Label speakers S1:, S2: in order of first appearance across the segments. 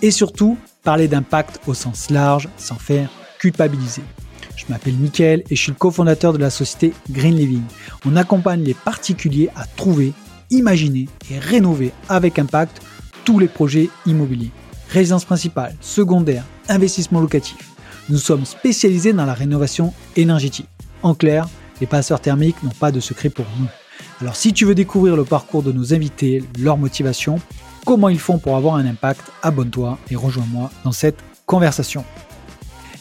S1: Et surtout, parler d'impact au sens large sans faire culpabiliser. Je m'appelle Mickaël et je suis le cofondateur de la société Green Living. On accompagne les particuliers à trouver, imaginer et rénover avec impact tous les projets immobiliers. Résidence principale, secondaire, investissement locatif. Nous sommes spécialisés dans la rénovation énergétique. En clair, les passeurs thermiques n'ont pas de secret pour nous. Alors si tu veux découvrir le parcours de nos invités, leur motivation, comment ils font pour avoir un impact, abonne-toi et rejoins-moi dans cette conversation.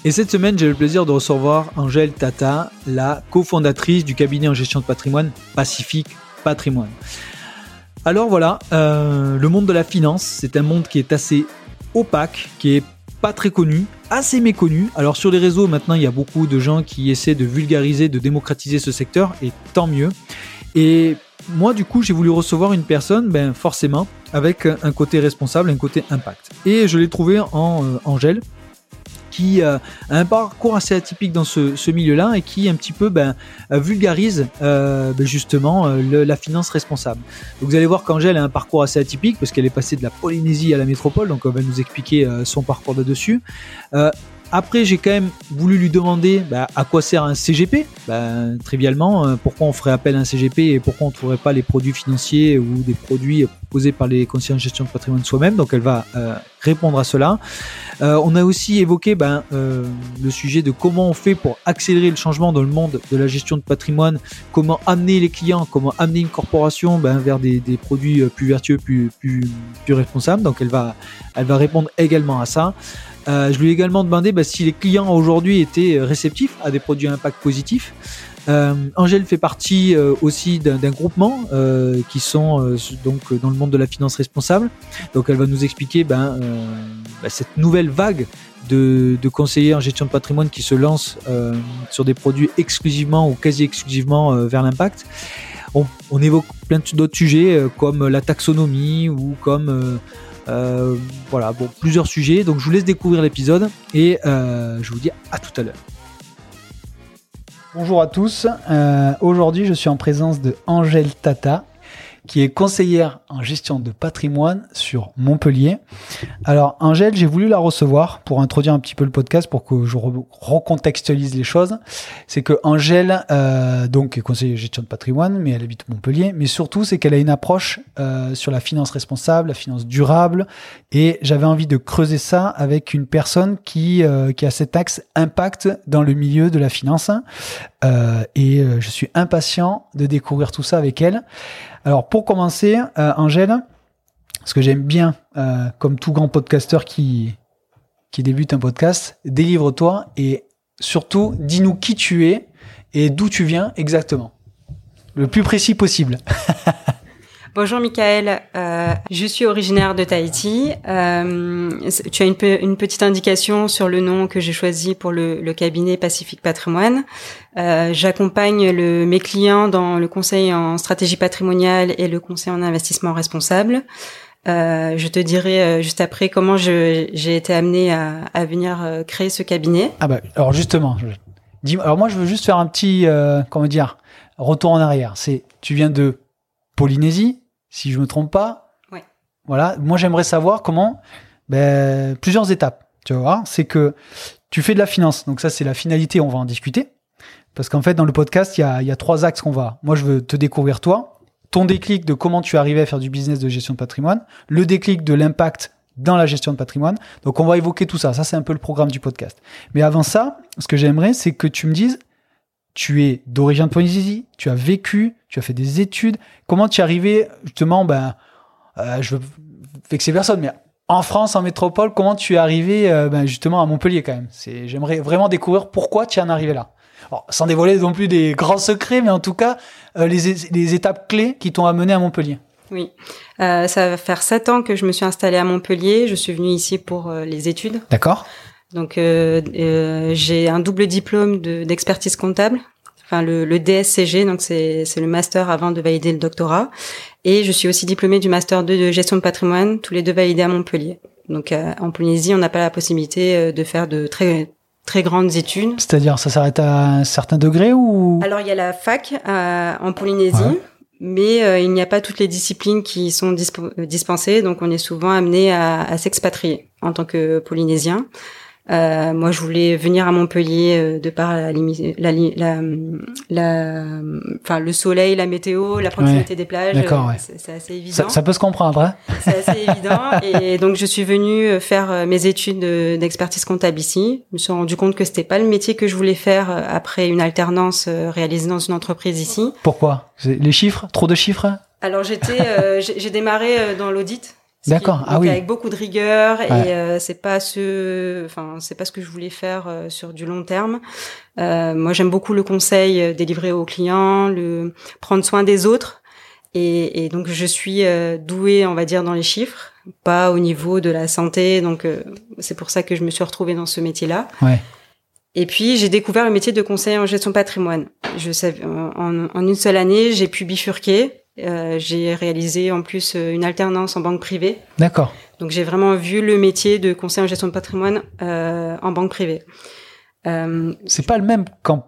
S1: Et cette semaine, j'ai le plaisir de recevoir Angèle Tata, la cofondatrice du cabinet en gestion de patrimoine Pacifique Patrimoine. Alors voilà, euh, le monde de la finance, c'est un monde qui est assez opaque, qui est pas très connu, assez méconnu. Alors sur les réseaux, maintenant, il y a beaucoup de gens qui essaient de vulgariser, de démocratiser ce secteur, et tant mieux. Et moi, du coup, j'ai voulu recevoir une personne, ben forcément, avec un côté responsable, un côté impact. Et je l'ai trouvé en euh, Angèle, qui euh, a un parcours assez atypique dans ce, milieu-là et qui un petit peu ben, vulgarise euh, ben, justement la finance responsable. Vous allez voir qu'Angèle a un parcours assez atypique parce qu'elle est passée de la Polynésie à la métropole, donc on va nous expliquer son parcours là-dessus. Après, j'ai quand même voulu lui demander bah, à quoi sert un CGP. Bah, trivialement, pourquoi on ferait appel à un CGP et pourquoi on ne trouverait pas les produits financiers ou des produits proposés par les conseillers en gestion de patrimoine soi-même? Donc, elle va répondre à cela. Euh, on a aussi évoqué ben, euh, le sujet de comment on fait pour accélérer le changement dans le monde de la gestion de patrimoine, comment amener les clients, comment amener une corporation ben, vers des, produits euh, plus vertueux, plus, plus, plus responsables. Donc elle va, elle va répondre également à ça. Je lui ai également demandé ben, si les clients aujourd'hui étaient réceptifs à des produits à impact positif. Euh, Angèle fait partie euh, aussi d'un groupement euh, qui sont donc dans le monde de la finance responsable. Donc elle va nous expliquer ben, ben cette nouvelle vague de, de, conseillers en gestion de patrimoine qui se lancent sur des produits exclusivement ou quasi exclusivement vers l'impact. On, on, évoque plein d'autres sujets comme la taxonomie ou comme voilà bon plusieurs sujets. Donc je vous laisse découvrir l'épisode et je vous dis à tout à l'heure. Bonjour à tous. Euh, aujourd'hui, je suis en présence de Angèle Tata, qui est conseillère en gestion de patrimoine sur Montpellier. Alors, Angèle, j'ai voulu la recevoir pour introduire un petit peu le podcast, pour que je recontextualise les choses. C'est que Angèle, euh, donc, est conseillère en gestion de patrimoine, mais elle habite Montpellier. Mais surtout, c'est qu'elle a une approche euh, sur la finance responsable, la finance durable. Et j'avais envie de creuser ça avec une personne qui, euh, qui a cet axe impact dans le milieu de la finance. Et je suis impatient de découvrir tout ça avec elle. Alors pour commencer, euh, Angèle, ce que j'aime bien, euh, comme tout grand podcasteur qui, qui débute un podcast, délivre-toi et surtout dis-nous qui tu es et d'où tu viens exactement. Le plus précis possible.
S2: Bonjour Michael, euh, je suis originaire de Tahiti. Euh, tu as une, petite indication sur le nom que j'ai choisi pour le, cabinet Pacifique Patrimoine. Euh, J'accompagne mes clients dans le conseil en stratégie patrimoniale et le conseil en investissement responsable. Euh, je te dirai euh, juste après comment j'ai été amené à, à venir euh, créer ce cabinet.
S1: Ah bah alors justement, dis alors moi je veux juste faire un petit comment dire retour en arrière. C'est tu viens de Polynésie, si je me trompe pas.
S2: Ouais.
S1: Voilà. Moi, j'aimerais savoir comment. Ben, plusieurs étapes. Tu vois, c'est que tu fais de la finance. Donc ça, c'est la finalité. On va en discuter. Parce qu'en fait, dans le podcast, il y a, y a trois axes qu'on va. Moi, je veux te découvrir toi, ton déclic de comment tu arrivais à faire du business de gestion de patrimoine, le déclic de l'impact dans la gestion de patrimoine. Donc, on va évoquer tout ça. Ça, c'est un peu le programme du podcast. Mais avant ça, ce que j'aimerais, c'est que tu me dises tu es d'origine de Polynésie, tu as vécu, tu as fait des études. Comment tu es arrivé justement, ben, euh, je veux vexer personne, mais en France, en métropole, comment tu es arrivé euh, ben, justement à Montpellier quand même? C'est, j'aimerais vraiment découvrir pourquoi tu en es arrivé là. sans dévoiler non plus des grands secrets, mais en tout cas euh, les, les, étapes clés qui t'ont amené à Montpellier.
S2: Oui, euh, ça va faire sept ans que je me suis installée à Montpellier. Je suis venue ici pour les études.
S1: D'accord.
S2: Donc euh, euh, j'ai un double diplôme de- d'expertise comptable, enfin le, le DSCG, donc c'est le master avant de valider le doctorat. Et je suis aussi diplômée du master 2 de gestion de patrimoine, tous les deux validés à Montpellier. Donc euh, en Polynésie, on n'a pas la possibilité de faire de très très grandes études.
S1: C'est-à-dire, ça s'arrête à un certain degré ou?
S2: Alors il y a la fac euh, en Polynésie.
S1: Ouais.
S2: Mais euh, il n'y a pas toutes les disciplines qui sont dispensées, donc on est souvent amené à, à s'expatrier en tant que Polynésien. Euh, moi, je voulais venir à Montpellier euh, de par la, la, la, la- enfin le soleil, la météo, la proximité des plages.
S1: D'accord,
S2: euh,
S1: ouais.
S2: c'est, assez évident.
S1: ça, ça peut se comprendre hein
S2: C'est assez évident. Et donc, je suis venue faire euh, mes études de- d'expertise comptable ici. Je me suis rendu compte que c'était pas le métier que je voulais faire après une alternance réalisée dans une entreprise ici.
S1: Pourquoi? Les chiffres? Trop de chiffres?
S2: Alors, j'étais, euh, j'ai j'ai démarré dans l'audit.
S1: D'accord. Ah oui.
S2: Avec beaucoup de rigueur et euh, c'est pas ce, enfin c'est pas ce que je voulais faire euh, sur du long terme. Euh, moi j'aime beaucoup le conseil euh, délivré aux clients, le prendre soin des autres et, et donc je suis euh, douée on va dire dans les chiffres, pas au niveau de la santé donc euh, c'est pour ça que je me suis retrouvée dans ce métier là.
S1: Ouais.
S2: Et puis j'ai découvert le métier de conseiller en gestion patrimoine. Je savais, en, en une seule année j'ai pu bifurquer. Euh, j'ai réalisé en plus euh, une alternance en banque privée.
S1: D'accord.
S2: Donc j'ai vraiment vu le métier de conseiller en gestion de patrimoine euh, en banque privée. Euh,
S1: C'est pas le même qu'en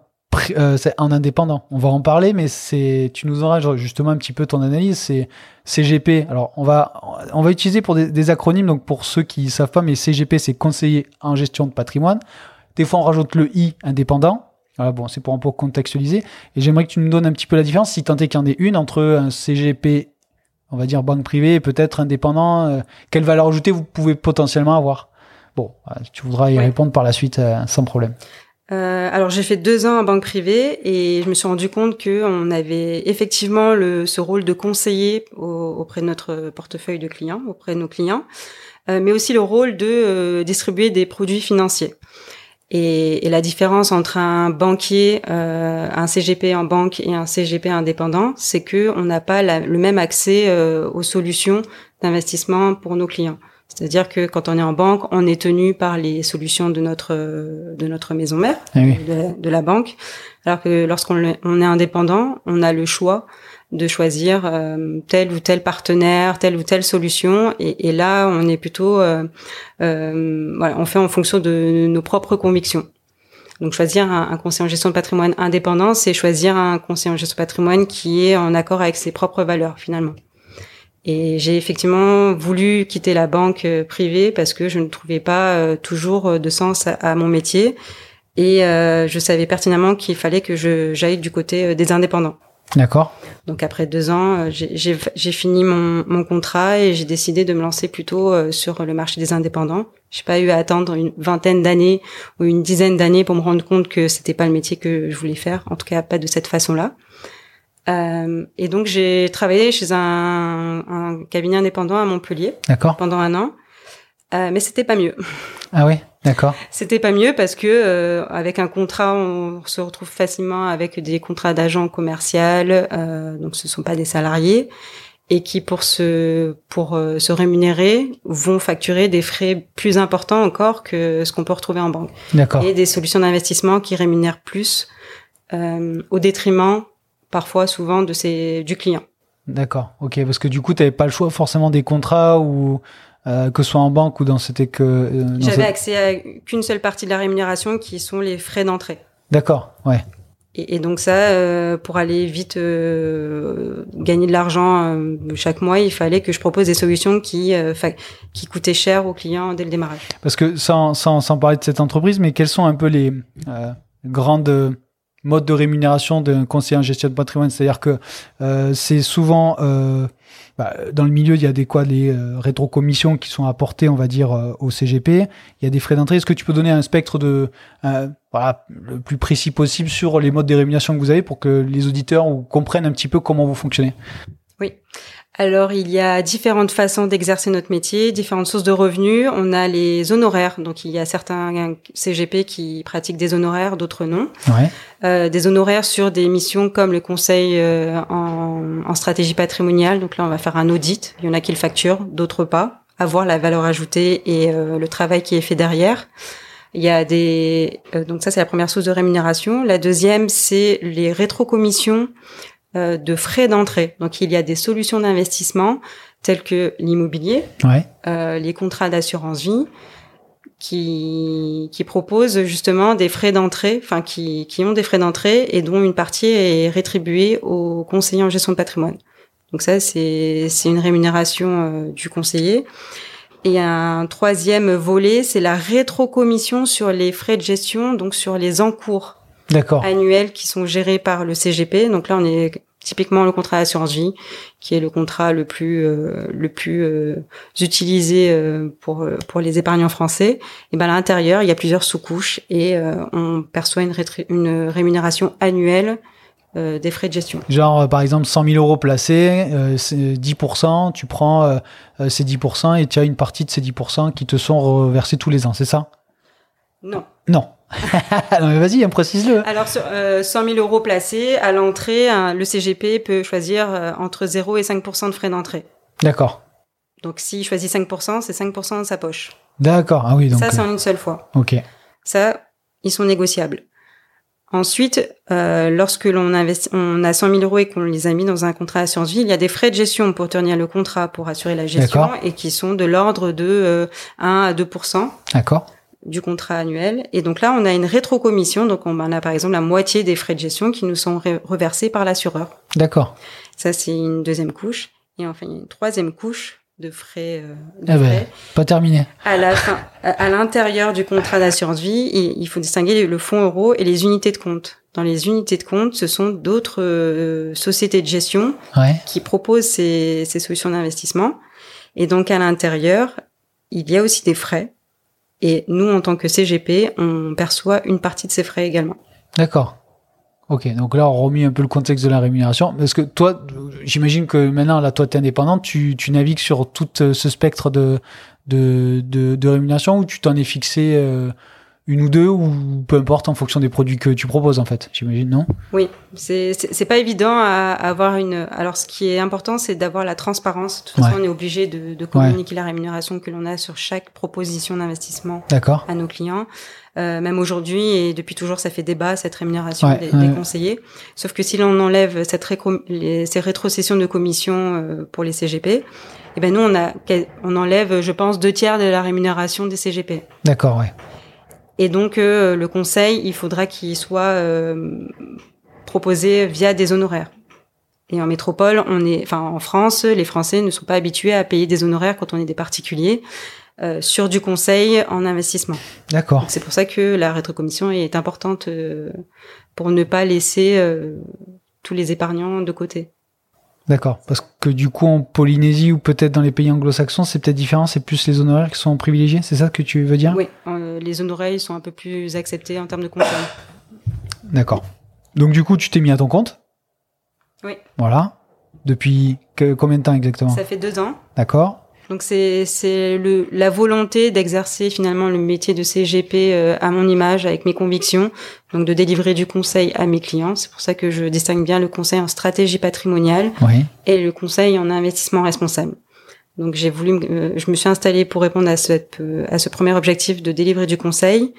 S1: en indépendant. On va en parler, mais c'est tu nous auras justement un petit peu ton analyse. C'est CGP. Alors on va on va utiliser pour des, des acronymes. Donc pour ceux qui savent pas, mais CGP c'est conseiller en gestion de patrimoine. Des fois on rajoute le i indépendant. Voilà, bon, c'est pour un peu contextualiser. Et j'aimerais que tu nous donnes un petit peu la différence, si tant est qu'il y en ait une, entre un CGP, on va dire banque privée, et peut-être indépendant. euh, quelle valeur ajoutée vous pouvez potentiellement avoir? Bon, voilà, tu voudras y
S2: Ouais.
S1: répondre par la suite euh, sans problème.
S2: euh, alors j'ai fait deux ans en banque privée et je me suis rendu compte que on avait effectivement le, ce rôle de conseiller au- auprès de notre portefeuille de clients, auprès de nos clients, euh, mais aussi le rôle de euh, distribuer des produits financiers. Et, et la différence entre un banquier, euh, un CGP en banque et un CGP indépendant, c'est que on n'a pas la- le même accès euh, aux solutions d'investissement pour nos clients. C'est-à-dire que quand on est en banque, on est tenu par les solutions de notre de notre maison mère,
S1: Eh oui.
S2: de, la, de la banque, alors que lorsqu'on on est indépendant, on a le choix de choisir euh, tel ou tel partenaire, telle ou telle solution, et, et là, on est plutôt, euh, euh, voilà, on fait en fonction de nos propres convictions. Donc choisir un, un conseiller en gestion de patrimoine indépendant, c'est choisir un conseiller en gestion de patrimoine qui est en accord avec ses propres valeurs finalement. Et j'ai effectivement voulu quitter la banque euh, privée parce que je ne trouvais pas euh, toujours euh, de sens à, à mon métier et je savais pertinemment qu'il fallait que je j'aille du côté des indépendants.
S1: D'accord.
S2: Donc après deux ans, euh, j'ai- fini mon, mon contrat et j'ai décidé de me lancer plutôt euh, sur le marché des indépendants. J'ai pas eu à attendre une vingtaine d'années ou une dizaine d'années pour me rendre compte que c'était pas le métier que je voulais faire, en tout cas pas de cette façon-là. Euh, et donc j'ai travaillé chez un, un cabinet indépendant à Montpellier pendant un an, euh, mais c'était pas mieux.
S1: Ah oui, d'accord.
S2: C'était pas mieux parce que euh, avec un contrat, on se retrouve facilement avec des contrats d'agent commercial, euh, donc ce sont pas des salariés et qui pour se pour euh, se rémunérer vont facturer des frais plus importants encore que ce qu'on peut retrouver en banque
S1: D'accord.
S2: et des solutions d'investissement qui rémunèrent plus euh, au détriment parfois souvent de ces du client.
S1: D'accord. Ok, parce que du coup, tu n'avais pas le choix forcément des contrats ou euh, que ce soit en banque ou dans c'était que. euh,
S2: J'avais
S1: cette-
S2: accès à qu'une seule partie de la rémunération qui sont les frais d'entrée.
S1: D'accord. Ouais.
S2: Et, et donc ça, euh, pour aller vite euh, gagner de l'argent euh, chaque mois, il fallait que je propose des solutions qui euh, qui coûtaient cher aux clients dès le démarrage.
S1: Parce que sans, sans, sans parler de cette entreprise, mais quels sont un peu les euh, grandes modes de rémunération d'un conseiller en gestion de patrimoine C'est-à-dire que euh, c'est souvent euh, bah, dans le milieu, il y a des quoi, les euh, rétrocommissions qui sont apportées, on va dire, euh, au CGP. Il y a des frais d'entrée. Est-ce que tu peux donner un spectre de voilà, le plus précis possible sur les modes de rémunération que vous avez pour que les auditeurs comprennent un petit peu comment vous fonctionnez?
S2: Oui. Alors, il y a différentes façons d'exercer notre métier, différentes sources de revenus. On a les honoraires. Donc, il y a certains CGP qui pratiquent des honoraires, d'autres non.
S1: Ouais.
S2: Euh, des honoraires sur des missions comme le conseil euh, en, en, stratégie patrimoniale. Donc là, on va faire un audit. Il y en a qui le facturent, d'autres pas. À voir la valeur ajoutée et euh, le travail qui est fait derrière. Il y a des euh, donc ça c'est la première source de rémunération. La deuxième c'est les rétrocommissions euh, de frais d'entrée. Donc il y a des solutions d'investissement telles que l'immobilier,
S1: ouais.
S2: euh, les contrats d'assurance vie, qui, qui proposent justement des frais d'entrée, enfin qui, qui ont des frais d'entrée et dont une partie est rétribuée aux conseillers en gestion de patrimoine. Donc ça c'est c'est une rémunération euh, du conseiller. Et un troisième volet, c'est la rétrocommission sur les frais de gestion, donc sur les encours annuels qui sont gérés par le CGP. Donc là, on est typiquement le contrat d'assurance vie, qui est le contrat le plus euh, le plus euh, utilisé euh, pour pour les épargnants français. Et ben à l'intérieur, il y a plusieurs sous-couches et euh, on perçoit une, une rémunération annuelle euh, des frais de gestion.
S1: Genre, euh, par exemple, 100 000 euros placés, euh, 10%, tu prends euh, ces 10% et tu as une partie de ces 10% qui te sont reversés tous les ans, c'est ça?
S2: Non.
S1: Non. non mais vas-y, précise-le.
S2: Alors, sur, 100 000 euros placés, à l'entrée, le CGP peut choisir entre 0 et 5% de frais d'entrée.
S1: D'accord.
S2: Donc, s'il choisit 5%, c'est 5% de sa poche.
S1: D'accord, ah oui. Donc,
S2: ça, c'est en une seule fois.
S1: Ok.
S2: Ça, ils sont négociables. Ensuite, euh, lorsque l'on investit, on a 100 000 euros et qu'on les a mis dans un contrat assurance vie, il y a des frais de gestion pour tenir le contrat, pour assurer la gestion, et qui sont de l'ordre de euh, 1 à 2%
S1: D'accord.
S2: Du contrat annuel. Et donc là, on a une rétrocommission, donc on a par exemple la moitié des frais de gestion qui nous sont reversés par l'assureur.
S1: D'accord.
S2: Ça, c'est une deuxième couche. Et enfin, il y a une troisième couche de frais. Euh, de
S1: ah ben,
S2: frais.
S1: pas terminé.
S2: À la fin, à l'intérieur du contrat d'assurance vie, il faut distinguer le fonds euro et les unités de compte. Dans les unités de compte, ce sont d'autres euh, sociétés de gestion
S1: ouais.
S2: qui proposent ces, ces solutions d'investissement. Et donc à l'intérieur, il y a aussi des frais. Et nous, en tant que CGP, on perçoit une partie de ces frais également.
S1: D'accord. Ok, donc là, on remet un peu le contexte de la rémunération. Parce que toi, j'imagine que maintenant, là, toi, tu es indépendante, tu, navigues sur tout ce spectre de, de, de, de rémunération ou tu t'en es fixé euh, une ou deux ou peu importe en fonction des produits que tu proposes, en fait, j'imagine, non?
S2: Oui, c'est c'est pas évident à, à, avoir une. Alors, ce qui est important, c'est d'avoir la transparence. De toute façon, on est obligé de, de communiquer la rémunération que l'on a sur chaque proposition d'investissement à nos clients. Euh, même aujourd'hui et depuis toujours, ça fait débat cette rémunération
S1: Ouais,
S2: des, conseillers. Sauf que si l'on enlève cette les, ces rétrocessions de commission euh, pour les CGP, eh ben nous on a on enlève, je pense, deux tiers de la rémunération des CGP.
S1: D'accord, ouais.
S2: Et donc euh, le conseil, il faudra qu'il soit euh, proposé via des honoraires. Et en métropole, on est, enfin en France, les Français ne sont pas habitués à payer des honoraires quand on est des particuliers euh, sur du conseil en investissement.
S1: D'accord.
S2: C'est pour ça que la rétrocommission est importante euh, pour ne pas laisser euh, tous les épargnants de côté.
S1: D'accord. Parce que du coup, en Polynésie ou peut-être dans les pays anglo-saxons, c'est peut-être différent. C'est plus les honoraires qui sont privilégiés. C'est ça que tu veux dire?
S2: Oui, euh, les honoraires ils sont un peu plus acceptés en termes de conseil.
S1: D'accord. Donc du coup, tu t'es mis à ton compte?
S2: Oui.
S1: Voilà. Depuis que, combien de temps exactement?
S2: Ça fait deux ans.
S1: D'accord.
S2: Donc c'est c'est le la volonté d'exercer finalement le métier de CGP euh, à mon image avec mes convictions, donc de délivrer du conseil à mes clients. C'est pour ça que je distingue bien le conseil en stratégie patrimoniale
S1: Oui.
S2: et le conseil en investissement responsable. Donc j'ai voulu, euh, je me suis installée pour répondre à, cette, euh, à ce premier objectif de délivrer du conseil,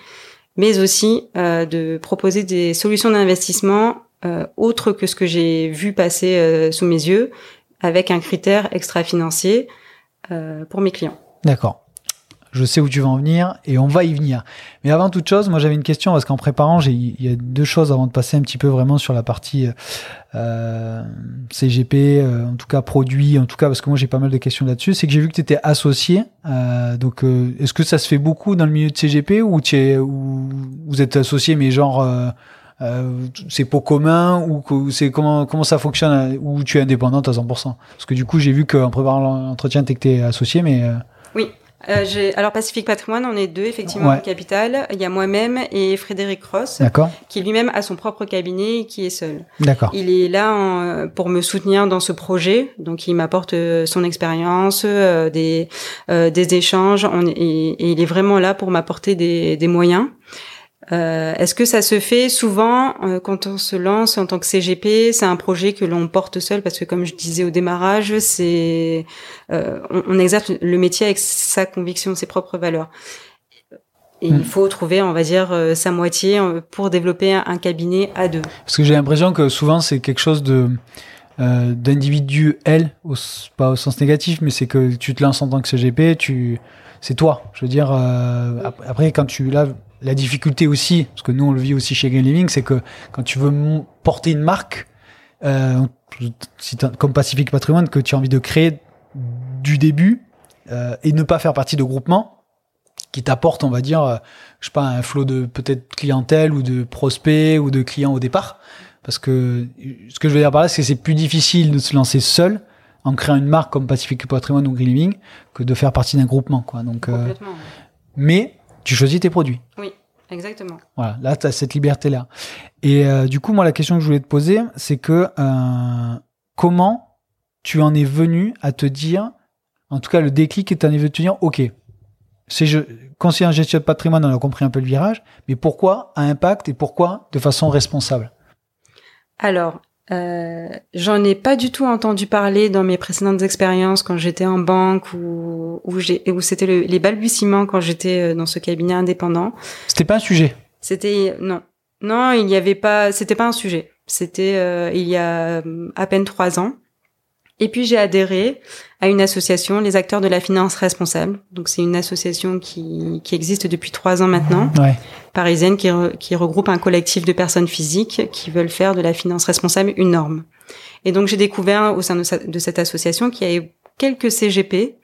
S2: mais aussi euh, de proposer des solutions d'investissement euh, autres que ce que j'ai vu passer euh, sous mes yeux, avec un critère extra-financier euh, pour mes clients.
S1: D'accord. Je sais où tu vas en venir et on va y venir. Mais avant toute chose, moi j'avais une question parce qu'en préparant, il y a deux choses avant de passer un petit peu vraiment sur la partie euh, CGP, euh, en tout cas produit, en tout cas parce que moi j'ai pas mal de questions là-dessus. C'est que j'ai vu que tu étais associé. Euh, donc euh, est-ce que ça se fait beaucoup dans le milieu de CGP ou, tu es, ou vous êtes associé mais genre euh, euh, c'est pas commun ou c'est comment comment ça fonctionne euh, ou tu es indépendante à 100% Parce que du coup j'ai vu qu'en préparant l'entretien t'es que t'es associé mais euh,
S2: euh, alors Pacific Patrimoine, on est deux effectivement au capital. Il y a moi-même et Frédéric Ross, qui lui-même a son propre cabinet, et qui est seul.
S1: D'accord.
S2: Il est là pour me soutenir dans ce projet, donc il m'apporte euh, son expérience, euh, des des échanges, et, il est vraiment là pour m'apporter des, des moyens. Euh, Est-ce que ça se fait souvent euh, quand on se lance en tant que CGP C'est un projet que l'on porte seul parce que, comme je disais au démarrage, c'est euh, on, on, exerce le métier avec sa conviction, ses propres valeurs. Et il hmm. faut trouver, on va dire, sa moitié pour développer un, cabinet à deux.
S1: Parce que j'ai l'impression que souvent c'est quelque chose de d'individuel, pas au sens négatif, mais c'est que tu te lances en tant que CGP, tu c'est toi. Je veux dire, après quand tu là la difficulté aussi, parce que nous on le vit aussi chez Green Living, c'est que quand tu veux porter une marque, euh, comme Pacific Patrimoine, que tu as envie de créer du début euh, et ne pas faire partie de groupements qui t'apportent, on va dire, euh, je sais pas, un flot de peut-être clientèle ou de prospects ou de clients au départ. Parce que ce que je veux dire par là, c'est que c'est plus difficile de se lancer seul en créant une marque comme Pacific Patrimoine ou Green Living que de faire partie d'un groupement. Quoi. Donc, euh, mais tu choisis tes produits.
S2: Oui, exactement.
S1: Voilà, là, tu as cette liberté-là. Et euh, du coup, moi, la question que je voulais te poser, c'est que euh, comment tu en es venu à te dire, en tout cas, le déclic est en est venu te dire, OK, c'est je, conseiller en gestion de patrimoine, on a compris un peu le virage, mais pourquoi à impact et pourquoi de façon responsable?
S2: Alors, euh, j'en ai pas du tout entendu parler dans mes précédentes expériences quand j'étais en banque ou où, où c'était les balbutiements quand j'étais euh, dans ce cabinet indépendant.
S1: C'était pas un sujet?
S2: C'était non, non, il n'y avait pas. C'était pas un sujet. C'était euh, il y a à peine trois ans. Et puis j'ai adhéré à une association, les acteurs de la finance responsable. Donc c'est une association qui, qui existe depuis trois ans maintenant,
S1: ouais.
S2: parisienne, qui, qui regroupe un collectif de personnes physiques qui veulent faire de la finance responsable une norme. Et donc j'ai découvert au sein de, cette association qu'il y avait quelques CGP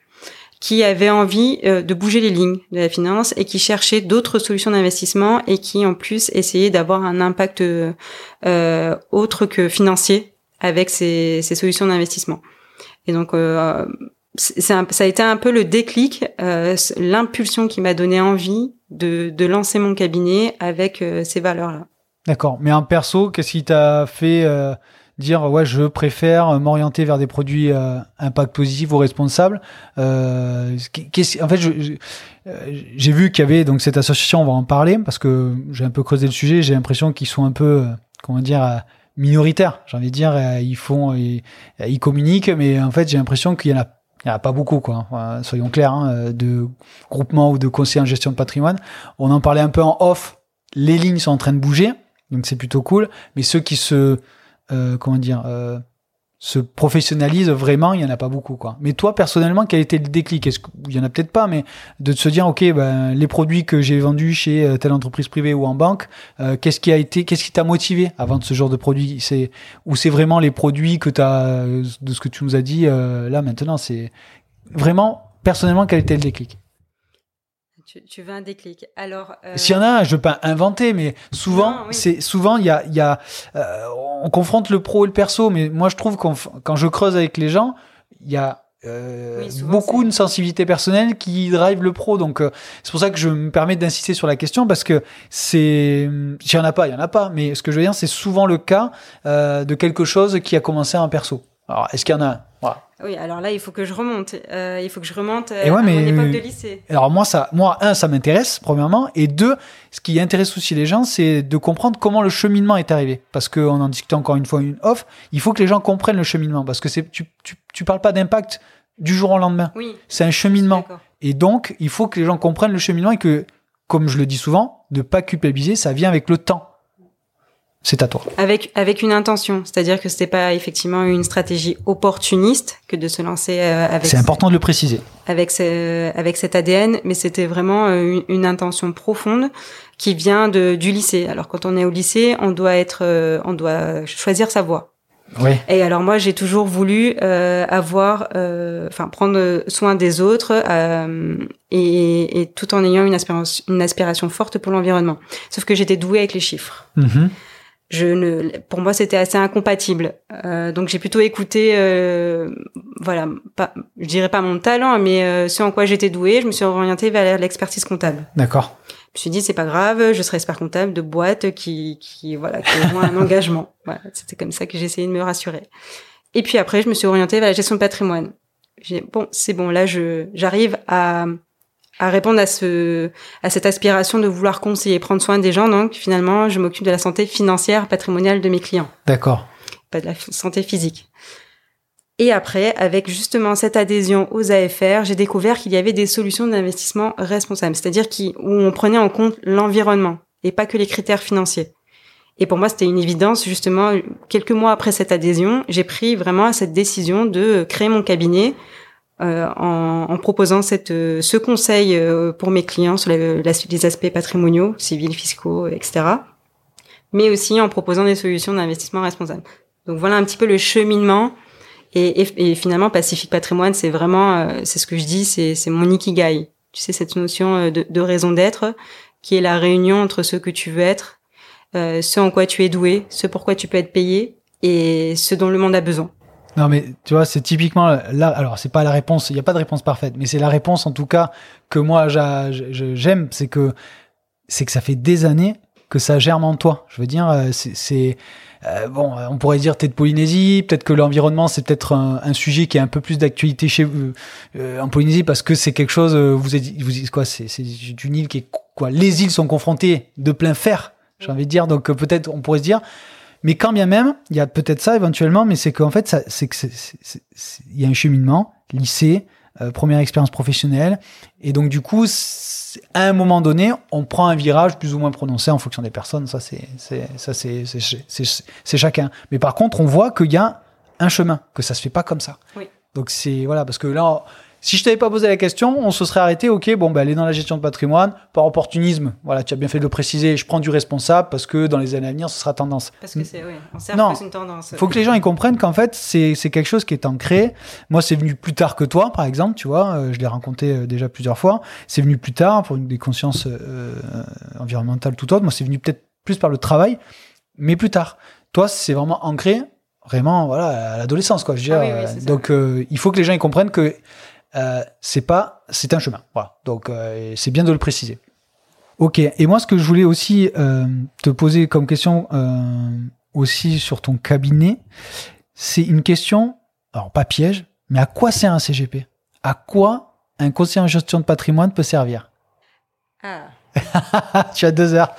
S2: qui avaient envie euh, de bouger les lignes de la finance et qui cherchaient d'autres solutions d'investissement et qui en plus essayaient d'avoir un impact euh, autre que financier avec ces, solutions d'investissement. Et donc, euh, ça a été un peu le déclic, euh, l'impulsion qui m'a donné envie de, lancer mon cabinet avec euh, ces valeurs-là.
S1: D'accord. Mais en perso, qu'est-ce qui t'a fait dire ouais, je préfère m'orienter vers des produits impact positif ou responsables En fait, j'ai vu qu'il y avait donc cette association. On va en parler parce que j'ai un peu creusé le sujet. J'ai l'impression qu'ils sont un peu, comment dire minoritaires. J'ai envie de dire, euh, ils font, ils, ils, communiquent, mais en fait, j'ai l'impression qu'il y en a, il y en a pas beaucoup, quoi. soyons clairs, hein, de groupement ou de conseil en gestion de patrimoine. On en parlait un peu en off. Les lignes sont en train de bouger, donc c'est plutôt cool. Mais ceux qui se, euh, comment dire, euh, se professionnalise vraiment, il y en a pas beaucoup quoi. Mais toi personnellement, quel était le déclic? Est-ce qu'il y en a peut-être pas, mais de se dire ok, ben les produits que j'ai vendus chez euh, telle entreprise privée ou en banque, euh, qu'est-ce qui a été, qu'est-ce qui t'a motivé à vendre ce genre de produit? C'est ou c'est vraiment les produits que tu as de ce que tu nous as dit euh, là maintenant, c'est vraiment personnellement quel était le déclic?
S2: Tu, veux un déclic. Alors,
S1: euh... s'il y en a un, je veux pas inventer, mais souvent, c'est souvent il y a, y a euh, on confronte le pro et le perso, mais moi je trouve quand quand je creuse avec les gens, il y a euh, beaucoup une sensibilité personnelle qui drive le pro. Donc euh, c'est pour ça que je me permets d'insister sur la question parce que c'est, s'il y en a pas, il y en a pas. Mais ce que je veux dire, c'est souvent le cas euh, de quelque chose qui a commencé en perso. Alors est-ce qu'il y en a un
S2: oui, alors là, il faut que je remonte. Euh, il faut que je remonte euh, à mon époque de lycée.
S1: Alors moi, ça, moi, un, ça m'intéresse premièrement, et deux, ce qui intéresse aussi les gens, c'est de comprendre comment le cheminement est arrivé. Parce qu'on en discutait encore une fois une off. Il faut que les gens comprennent le cheminement, parce que c'est, tu, tu, tu parles pas d'impact du jour au lendemain.
S2: Oui.
S1: C'est un cheminement. Et donc, il faut que les gens comprennent le cheminement et que, comme je le dis souvent, ne pas culpabiliser, ça vient avec le temps c'est à toi.
S2: Avec avec une intention, c'est-à-dire que c'était pas effectivement une stratégie opportuniste que de se lancer euh, avec.
S1: C'est important de le préciser.
S2: Avec ce, avec cet ADN, mais c'était vraiment euh, une, intention profonde qui vient de du lycée. Alors quand on est au lycée, on doit être, euh, on doit choisir sa voie.
S1: Oui.
S2: Et alors moi j'ai toujours voulu euh, avoir, enfin prendre soin des autres et, et, tout en ayant une aspiration, une aspiration forte pour l'environnement. Sauf que j'étais douée avec les chiffres.
S1: Mm
S2: je ne, pour moi, c'était assez incompatible. Euh, donc j'ai plutôt écouté, euh, voilà, pas, je dirais pas mon talent, mais euh, ce en quoi j'étais douée. Je me suis orientée vers l'expertise comptable.
S1: D'accord.
S2: Je me suis dit c'est pas grave, je serai expert comptable de boîte qui, qui voilà, qui ont un engagement. Voilà, c'était comme ça que j'ai essayé de me rassurer. Et puis après, je me suis orientée vers la gestion de patrimoine. J'ai bon, c'est bon, là, je j'arrive à à répondre à ce à cette aspiration de vouloir conseiller, prendre soin des gens. Donc finalement, je m'occupe de la santé financière, patrimoniale de mes clients.
S1: D'accord.
S2: Pas de la santé physique. Et après, avec justement cette adhésion aux AFR, j'ai découvert qu'il y avait des solutions d'investissement responsables, c'est-à-dire qui où on prenait en compte l'environnement et pas que les critères financiers. Et pour moi, c'était une évidence. Justement, quelques mois après cette adhésion, j'ai pris vraiment cette décision de créer mon cabinet euh, en, en, proposant cette, euh, ce conseil euh, pour mes clients sur les, les, aspects patrimoniaux, civils, fiscaux, etc. Mais aussi en proposant des solutions d'investissement responsable. Donc voilà un petit peu le cheminement. Et, et, et finalement, Pacifique Patrimoine, c'est vraiment, c'est ce que je dis, c'est, mon ikigai. Tu sais, cette notion de, de raison d'être, qui est la réunion entre ce que tu veux être, euh, ce en quoi tu es doué, ce pourquoi tu peux être payé et ce dont le monde a besoin.
S1: Non, mais tu vois, c'est typiquement là. Alors, c'est pas la réponse. Il n'y a pas de réponse parfaite, mais c'est la réponse en tout cas que moi j'aime. C'est que c'est que ça fait des années que ça germe en toi. Je veux dire, euh, c'est euh, bon. On pourrait dire t'es de Polynésie. Peut-être que l'environnement c'est peut-être un, sujet qui a un peu plus d'actualité chez vous euh, en Polynésie parce que c'est quelque chose. vous êtes, vous quoi C'est une île qui est quoi Les îles sont confrontées de plein fer. J'ai envie de dire. Donc peut-être on pourrait se dire mais quand bien même, il y a peut-être ça éventuellement, mais c'est qu'en fait, c'est que il y a un cheminement, lycée, euh, première expérience professionnelle, et donc du coup, à un moment donné, on prend un virage plus ou moins prononcé en fonction des personnes. Ça, c'est ça, c'est c'est chacun. Mais par contre, on voit qu'il y a un chemin, que ça se fait pas comme ça.
S2: Oui.
S1: Donc c'est voilà, parce que là, si je t'avais pas posé la question, on se serait arrêté, ok, bon, ben, elle est dans la gestion de patrimoine, par opportunisme, voilà, tu as bien fait de le préciser, je prends du responsable parce que dans les années à venir, ce sera tendance.
S2: Parce que c'est, oui, on sert non, une tendance.
S1: faut que les gens y comprennent qu'en fait, c'est, quelque chose qui est ancré. Moi, c'est venu plus tard que toi, par exemple, tu vois, euh, je l'ai raconté euh, déjà plusieurs fois. C'est venu plus tard pour une des consciences euh, environnementales tout autre. Moi, c'est venu peut-être plus par le travail, mais plus tard. Toi, c'est vraiment ancré, vraiment, voilà, à l'adolescence, quoi. Je veux
S2: ah
S1: dire, donc, il faut que les gens y comprennent que euh, c'est pas, c'est un chemin. Voilà. Donc euh, c'est bien de le préciser. Ok. Et moi, ce que je voulais aussi euh, te poser comme question aussi sur ton cabinet, c'est une question, alors pas piège, mais à quoi sert un CGP À quoi un conseiller en gestion de patrimoine peut servir?
S2: Ah.
S1: tu as deux heures.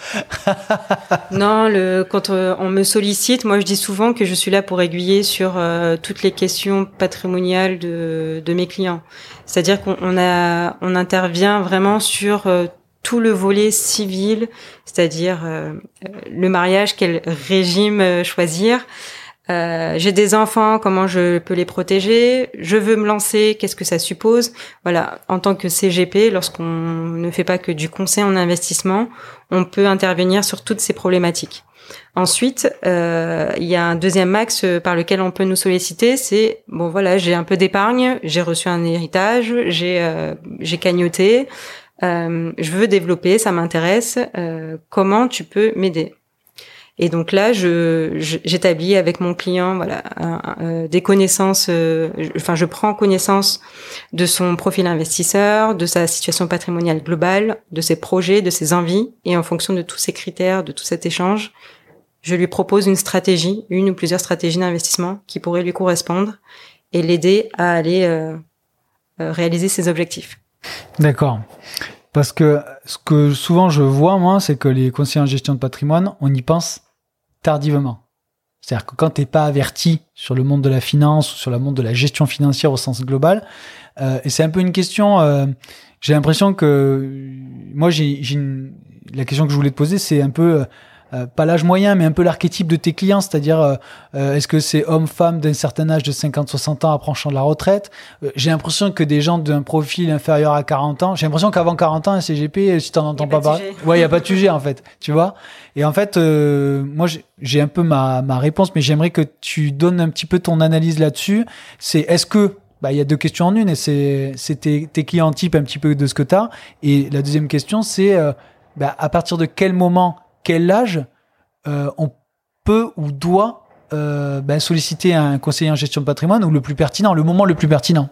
S2: non, le, quand euh, on me sollicite, moi je dis souvent que je suis là pour aiguiller sur euh, toutes les questions patrimoniales de, de mes clients. C'est-à-dire qu'on a, on intervient vraiment sur euh, tout le volet civil, c'est-à-dire le mariage, quel régime choisir, euh, j'ai des enfants, comment je peux les protéger? Je veux me lancer, qu'est-ce que ça suppose? Voilà, en tant que CGP, lorsqu'on ne fait pas que du conseil en investissement, on peut intervenir sur toutes ces problématiques. Ensuite, euh, il y a un deuxième axe par lequel on peut nous solliciter, c'est bon voilà, j'ai un peu d'épargne, j'ai reçu un héritage, j'ai euh, cagnoté, euh, je veux développer, ça m'intéresse. Comment tu peux m'aider? Et donc là, je j'établis avec mon client voilà euh, des connaissances. Euh, enfin, je prends connaissance de son profil investisseur, de sa situation patrimoniale globale, de ses projets, de ses envies, et en fonction de tous ces critères, de tout cet échange, je lui propose une stratégie, une ou plusieurs stratégies d'investissement qui pourraient lui correspondre et l'aider à aller euh, réaliser ses objectifs.
S1: D'accord. Parce que ce que souvent je vois, moi, c'est que les conseillers en gestion de patrimoine, on y pense tardivement. C'est-à-dire que quand tu n'es pas averti sur le monde de la finance ou sur le monde de la gestion financière au sens global, euh, et c'est un peu une question, euh, j'ai l'impression que moi, j'ai, la question que je voulais te poser, c'est un peu euh, pas l'âge moyen, mais un peu l'archétype de tes clients, c'est-à-dire euh, euh, est-ce que c'est homme-femme d'un certain âge de 50-60 ans approchant de la retraite? J'ai l'impression que des gens d'un profil inférieur à 40 ans, j'ai l'impression qu'avant 40 ans, un CGP, si t'en entends pas parler, ouais, il y a pas de sujet en fait, tu vois? Et en fait, moi j'ai un peu ma, ma réponse, mais j'aimerais que tu donnes un petit peu ton analyse là-dessus. C'est est-ce que bah, il y a deux questions en une et c'est, c'est tes, tes, clients type un petit peu de ce que tu as. Et la deuxième question, c'est bah, à partir de quel moment quel âge euh, on peut ou doit euh, ben, solliciter un conseiller en gestion de patrimoine ou le plus pertinent, le moment le plus pertinent?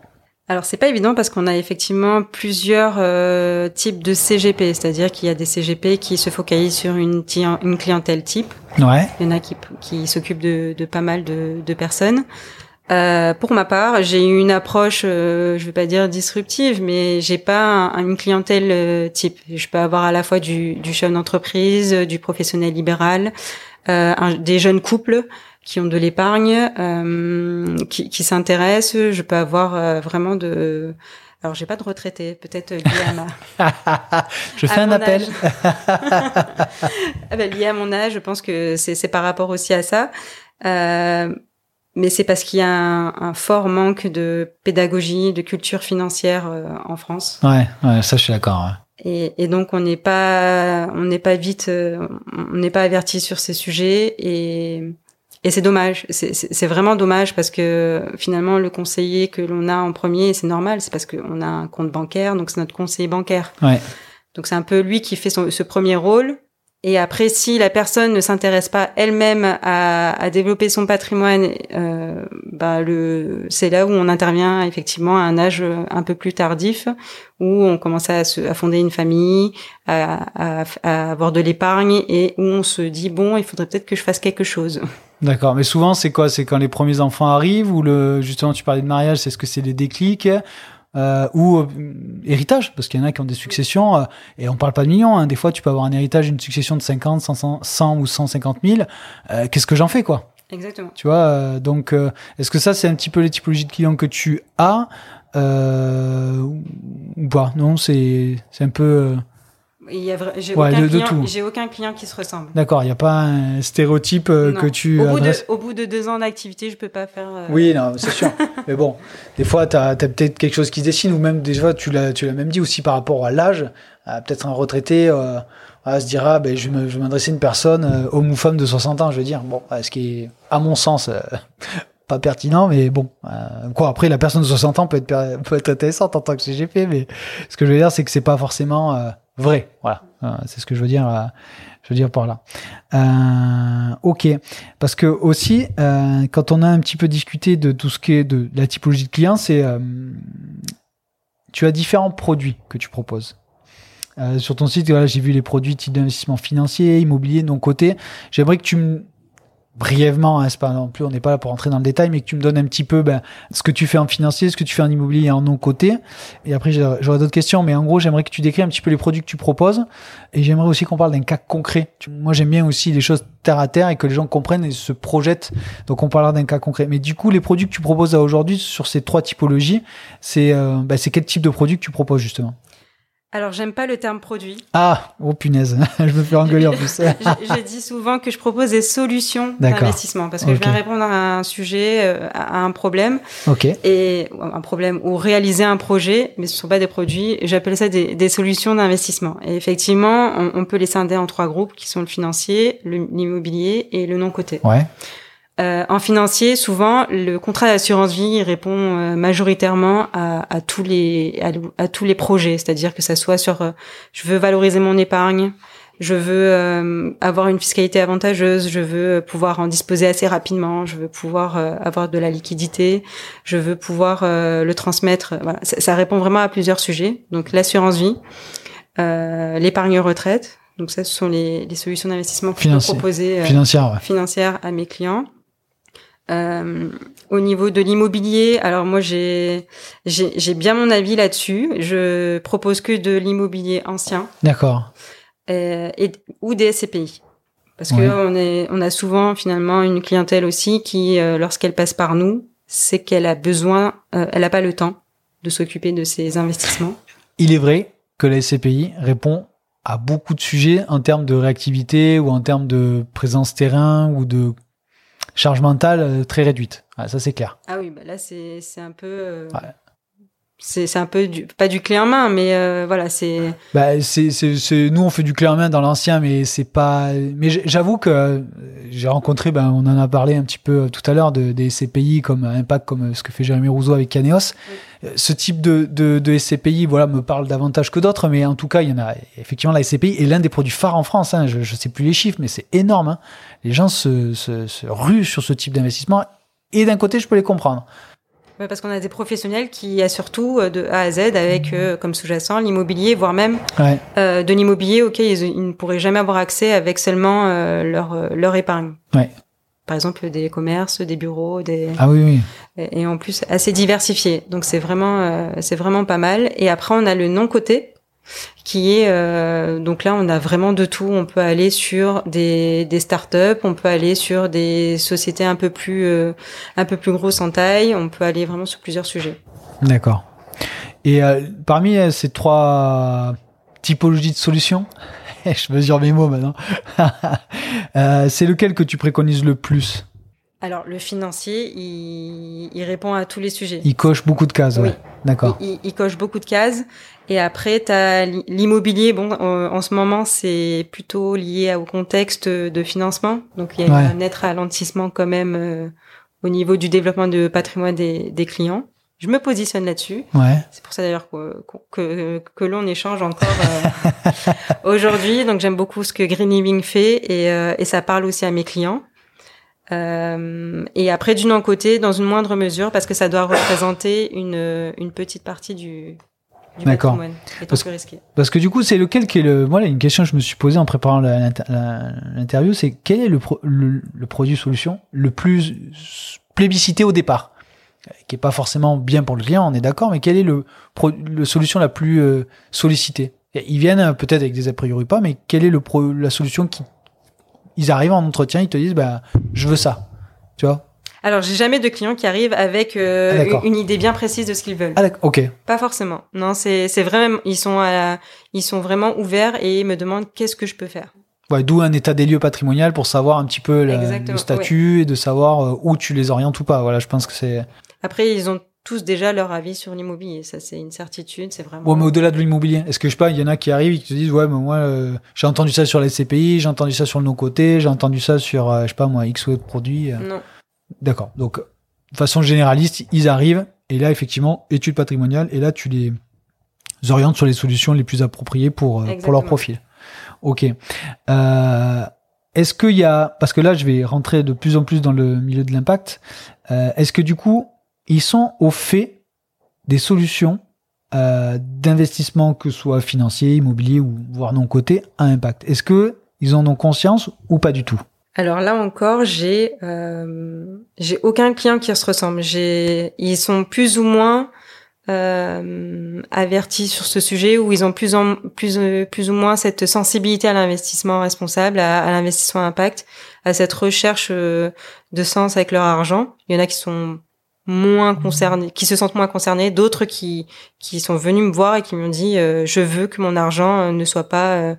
S2: Alors c'est pas évident parce qu'on a effectivement plusieurs euh, types de CGP, c'est-à-dire qu'il y a des CGP qui se focalisent sur une, une clientèle type.
S1: Ouais.
S2: Il y en a qui, qui s'occupent de, de, pas mal de, de personnes. Euh, pour ma part, j'ai une approche, euh, je vais pas dire disruptive, mais j'ai pas une clientèle euh, type. Je peux avoir à la fois du, du chef d'entreprise, du professionnel libéral, euh, des jeunes couples qui ont de l'épargne, euh, qui, qui s'intéressent. Je peux avoir euh, vraiment de alors j'ai pas de retraité, peut-être lié à ma.
S1: je fais un appel.
S2: ah ben, lié à mon âge, je pense que c'est par rapport aussi à ça. Euh, mais c'est parce qu'il y a un, un, fort manque de pédagogie, de culture financière euh, en France.
S1: Ouais, ouais, ça je suis d'accord.
S2: Et, et, donc on n'est pas, on n'est pas vite, euh, on n'est pas averti sur ces sujets et et c'est dommage, c'est vraiment dommage parce que finalement le conseiller que l'on a en premier, c'est normal, c'est parce qu'on a un compte bancaire, donc c'est notre conseiller bancaire.
S1: Ouais.
S2: Donc c'est un peu lui qui fait son, ce premier rôle. Et après, si la personne ne s'intéresse pas elle-même à, à, développer son patrimoine, euh, bah le, c'est là où on intervient effectivement à un âge un peu plus tardif, où on commence à, se, à fonder une famille, à, à, à avoir de l'épargne, et où on se dit bon, il faudrait peut-être que je fasse quelque chose.
S1: D'accord, mais souvent c'est quoi? C'est quand les premiers enfants arrivent ou le justement tu parlais de mariage, c'est ce que c'est les déclics? Euh, ou euh, héritage parce qu'il y en a qui ont des successions euh, et on parle pas de millions. Hein, des fois tu peux avoir un héritage, une succession de 50, 100, 100 ou 150 000. Euh, Qu'est-ce que j'en fais quoi?
S2: Exactement.
S1: Tu vois, donc est-ce que ça c'est un petit peu les typologies de clients que tu as ou pas? Non, c'est c'est un peu
S2: j'ai aucun, client, aucun client qui se ressemble.
S1: D'accord, il n'y a pas un stéréotype euh, que tu
S2: au bout, de, au bout de deux ans d'activité, je peux pas faire. Euh,
S1: oui, non, c'est sûr. Mais bon, des fois, tu as, peut-être quelque chose qui se dessine, ou même déjà, tu l'as, tu l'as même dit aussi par rapport à l'âge. peut-être un retraité euh, se dira, ben, je, vais m'adresser à une personne, euh, homme ou femme de 60 ans, je veux dire. Bon, ce qui est, à mon sens, pas pertinent, mais bon. quoi, après, la personne de 60 ans peut être, peut être intéressante en tant que CGP, mais ce que je veux dire, c'est que c'est pas forcément vrai. Voilà, euh, c'est ce que je veux dire. Euh, je veux dire par là. Euh, ok, parce que aussi, euh, quand on a un petit peu discuté de tout ce qui est de la typologie de clients, c'est euh, tu as différents produits que tu proposes. sur ton site, voilà, j'ai vu les produits type d'investissement financier, immobilier, non coté. J'aimerais que tu me brièvement, hein, c'est pas non plus, on n'est pas là pour entrer dans le détail, mais que tu me donnes un petit peu ben, ce que tu fais en financier, ce que tu fais en immobilier et en non côté. Et après, j'aurai d'autres questions, mais en gros, j'aimerais que tu décris un petit peu les produits que tu proposes. Et j'aimerais aussi qu'on parle d'un cas concret. Moi, j'aime bien aussi les choses terre à terre et que les gens comprennent et se projettent. Donc, on parlera d'un cas concret. Mais du coup, les produits que tu proposes aujourd'hui sur ces trois typologies, c'est euh, ben, quel type de produits que tu proposes justement?
S2: Alors, j'aime pas le terme produit.
S1: Ah, oh punaise, je me fais engueuler en plus.
S2: je, dis souvent que je propose des solutions d'investissement parce que je viens répondre à un sujet, euh, à un problème.
S1: Ok.
S2: Et un problème ou réaliser un projet, mais ce sont pas des produits. J'appelle ça des, des solutions d'investissement. Et effectivement, on, on, peut les scinder en trois groupes qui sont le financier, l'immobilier et le non coté.
S1: Ouais.
S2: Euh, en financier, souvent, le contrat d'assurance vie répond euh, majoritairement à, à, tous les à, tous les projets, c'est-à-dire que ça soit sur euh, je veux valoriser mon épargne, je veux euh, avoir une fiscalité avantageuse, je veux pouvoir en disposer assez rapidement, je veux pouvoir avoir de la liquidité, je veux pouvoir le transmettre. Voilà, ça, ça, répond vraiment à plusieurs sujets. Donc l'assurance vie, l'épargne retraite. Donc ça, ce sont les, les solutions d'investissement que je peux proposer
S1: financières,
S2: financières à mes clients. Euh, au niveau de l'immobilier, alors moi j'ai j'ai bien mon avis là-dessus. Je propose que de l'immobilier ancien.
S1: D'accord.
S2: Euh, et ou des SCPI. Parce que on est on a souvent finalement une clientèle aussi qui euh, lorsqu'elle passe par nous, c'est qu'elle a besoin elle a pas le temps de s'occuper de ses investissements.
S1: Il est vrai que la SCPI répond à beaucoup de sujets en termes de réactivité ou en termes de présence terrain ou de charge mentale euh, très réduite. ça, c'est clair.
S2: Ah oui, bah là, c'est un peu. Euh, c'est un peu du, pas du clé en main, mais euh, voilà, c'est.
S1: Bah, c'est, nous on fait du clé en main dans l'ancien, mais c'est pas. Mais j'avoue que euh, j'ai rencontré, ben on en a parlé un petit peu tout à l'heure de, des SCPI comme Impact, comme ce que fait Jérémy Rousseau avec Caneos. Ce type de, de, de, SCPI, voilà, me parle davantage que d'autres, mais en tout cas, il y en a effectivement la SCPI est l'un des produits phares en France. Hein, je, je sais plus les chiffres, mais c'est énorme. Hein. Les gens se, se, se ruent sur ce type d'investissement. Et d'un côté, je peux les comprendre
S2: parce qu'on a des professionnels qui assurent tout euh, de A à Z avec euh, comme sous-jacent l'immobilier, voire même euh, de l'immobilier auquel ils, ne pourraient jamais avoir accès avec seulement euh, leur, leur épargne.
S1: Ouais.
S2: Par exemple, des commerces, des bureaux, des
S1: ah oui oui.
S2: Et, et en plus assez diversifié. Donc c'est vraiment c'est vraiment pas mal. Et après on a le non coté qui est euh, donc là on a vraiment de tout. On peut aller sur des, des startups, on peut aller sur des sociétés un peu plus euh, un peu plus grosses en taille. On peut aller vraiment sur plusieurs sujets.
S1: D'accord. Et euh, parmi ces trois typologies de solutions, je mesure mes mots maintenant. c'est lequel que tu préconises le plus?
S2: Alors, le financier, il, il, répond à tous les sujets.
S1: Il coche beaucoup de cases, oui. D'accord.
S2: Il, il, coche beaucoup de cases. Et après, tu as l'immobilier. Bon, en, ce moment, c'est plutôt lié au contexte de financement. Donc, il y a un net ralentissement quand même euh, au niveau du développement de patrimoine des, des clients. Je me positionne là-dessus.
S1: Ouais.
S2: C'est pour ça d'ailleurs que, que, que l'on échange encore euh, aujourd'hui. Donc, j'aime beaucoup ce que Green Living fait et, euh, et ça parle aussi à mes clients. Euh, et après du non-côté, dans une moindre mesure, parce que ça doit représenter une, une petite partie du, du patrimoine.
S1: Parce, parce, que du coup, c'est lequel qui est le. Voilà, une question que je me suis posée en préparant l'interview, c'est quel est le, le, produit solution le plus plébiscité au départ? Qui est pas forcément bien pour le client, on est d'accord, mais quelle est le, le solution la plus euh, sollicitée? Ils viennent euh, peut-être avec des a priori pas, mais quelle est le la solution qui ils arrivent en entretien, ils te disent bah je veux ça, tu vois?
S2: Alors j'ai jamais de clients qui arrivent avec euh, ah, une idée bien précise de ce qu'ils veulent.
S1: Ah ok.
S2: Pas forcément. Non, c'est c'est vraiment ils sont à ils sont vraiment ouverts et me demandent qu'est-ce que je peux faire.
S1: Ouais, d'où un état des lieux patrimonial pour savoir un petit peu le statut et de savoir euh, où tu les orientes ou pas. Voilà, je pense que c'est.
S2: Après, ils ont tous déjà leur avis sur l'immobilier. Ça, c'est une certitude, c'est vraiment.
S1: Ouais, mais au-delà de l'immobilier, est-ce que je sais pas, il y en a qui arrivent et qui te disent, ouais, mais moi, euh, j'ai entendu ça sur les CPI, j'ai entendu ça sur le non-côté, j'ai entendu ça sur, euh, je sais pas, moi, X ou de produits.
S2: Euh. Non.
S1: D'accord. Donc, de façon généraliste, ils arrivent et là, effectivement, étude patrimoniale et là, tu les orientes sur les solutions les plus appropriées pour, pour leur profil. Ok. est-ce qu'il y a, parce que là, je vais rentrer de plus en plus dans le milieu de l'impact, est-ce que du coup, ils sont au fait des solutions euh, d'investissement, que ce soit financier, immobilier ou voire non coté, à impact. Est-ce que ils en ont conscience ou pas du tout?
S2: Alors là encore, j'ai euh, j'ai aucun client qui se ressemble. J'ai ils sont plus ou moins euh, avertis sur ce sujet ou ils ont plus en plus plus ou moins cette sensibilité à l'investissement responsable, à, à l'investissement impact, à cette recherche euh, de sens avec leur argent. Il y en a qui sont moins concernés, qui se sentent moins concernés, d'autres qui qui sont venus me voir et qui m'ont dit euh, je veux que mon argent euh, ne soit pas,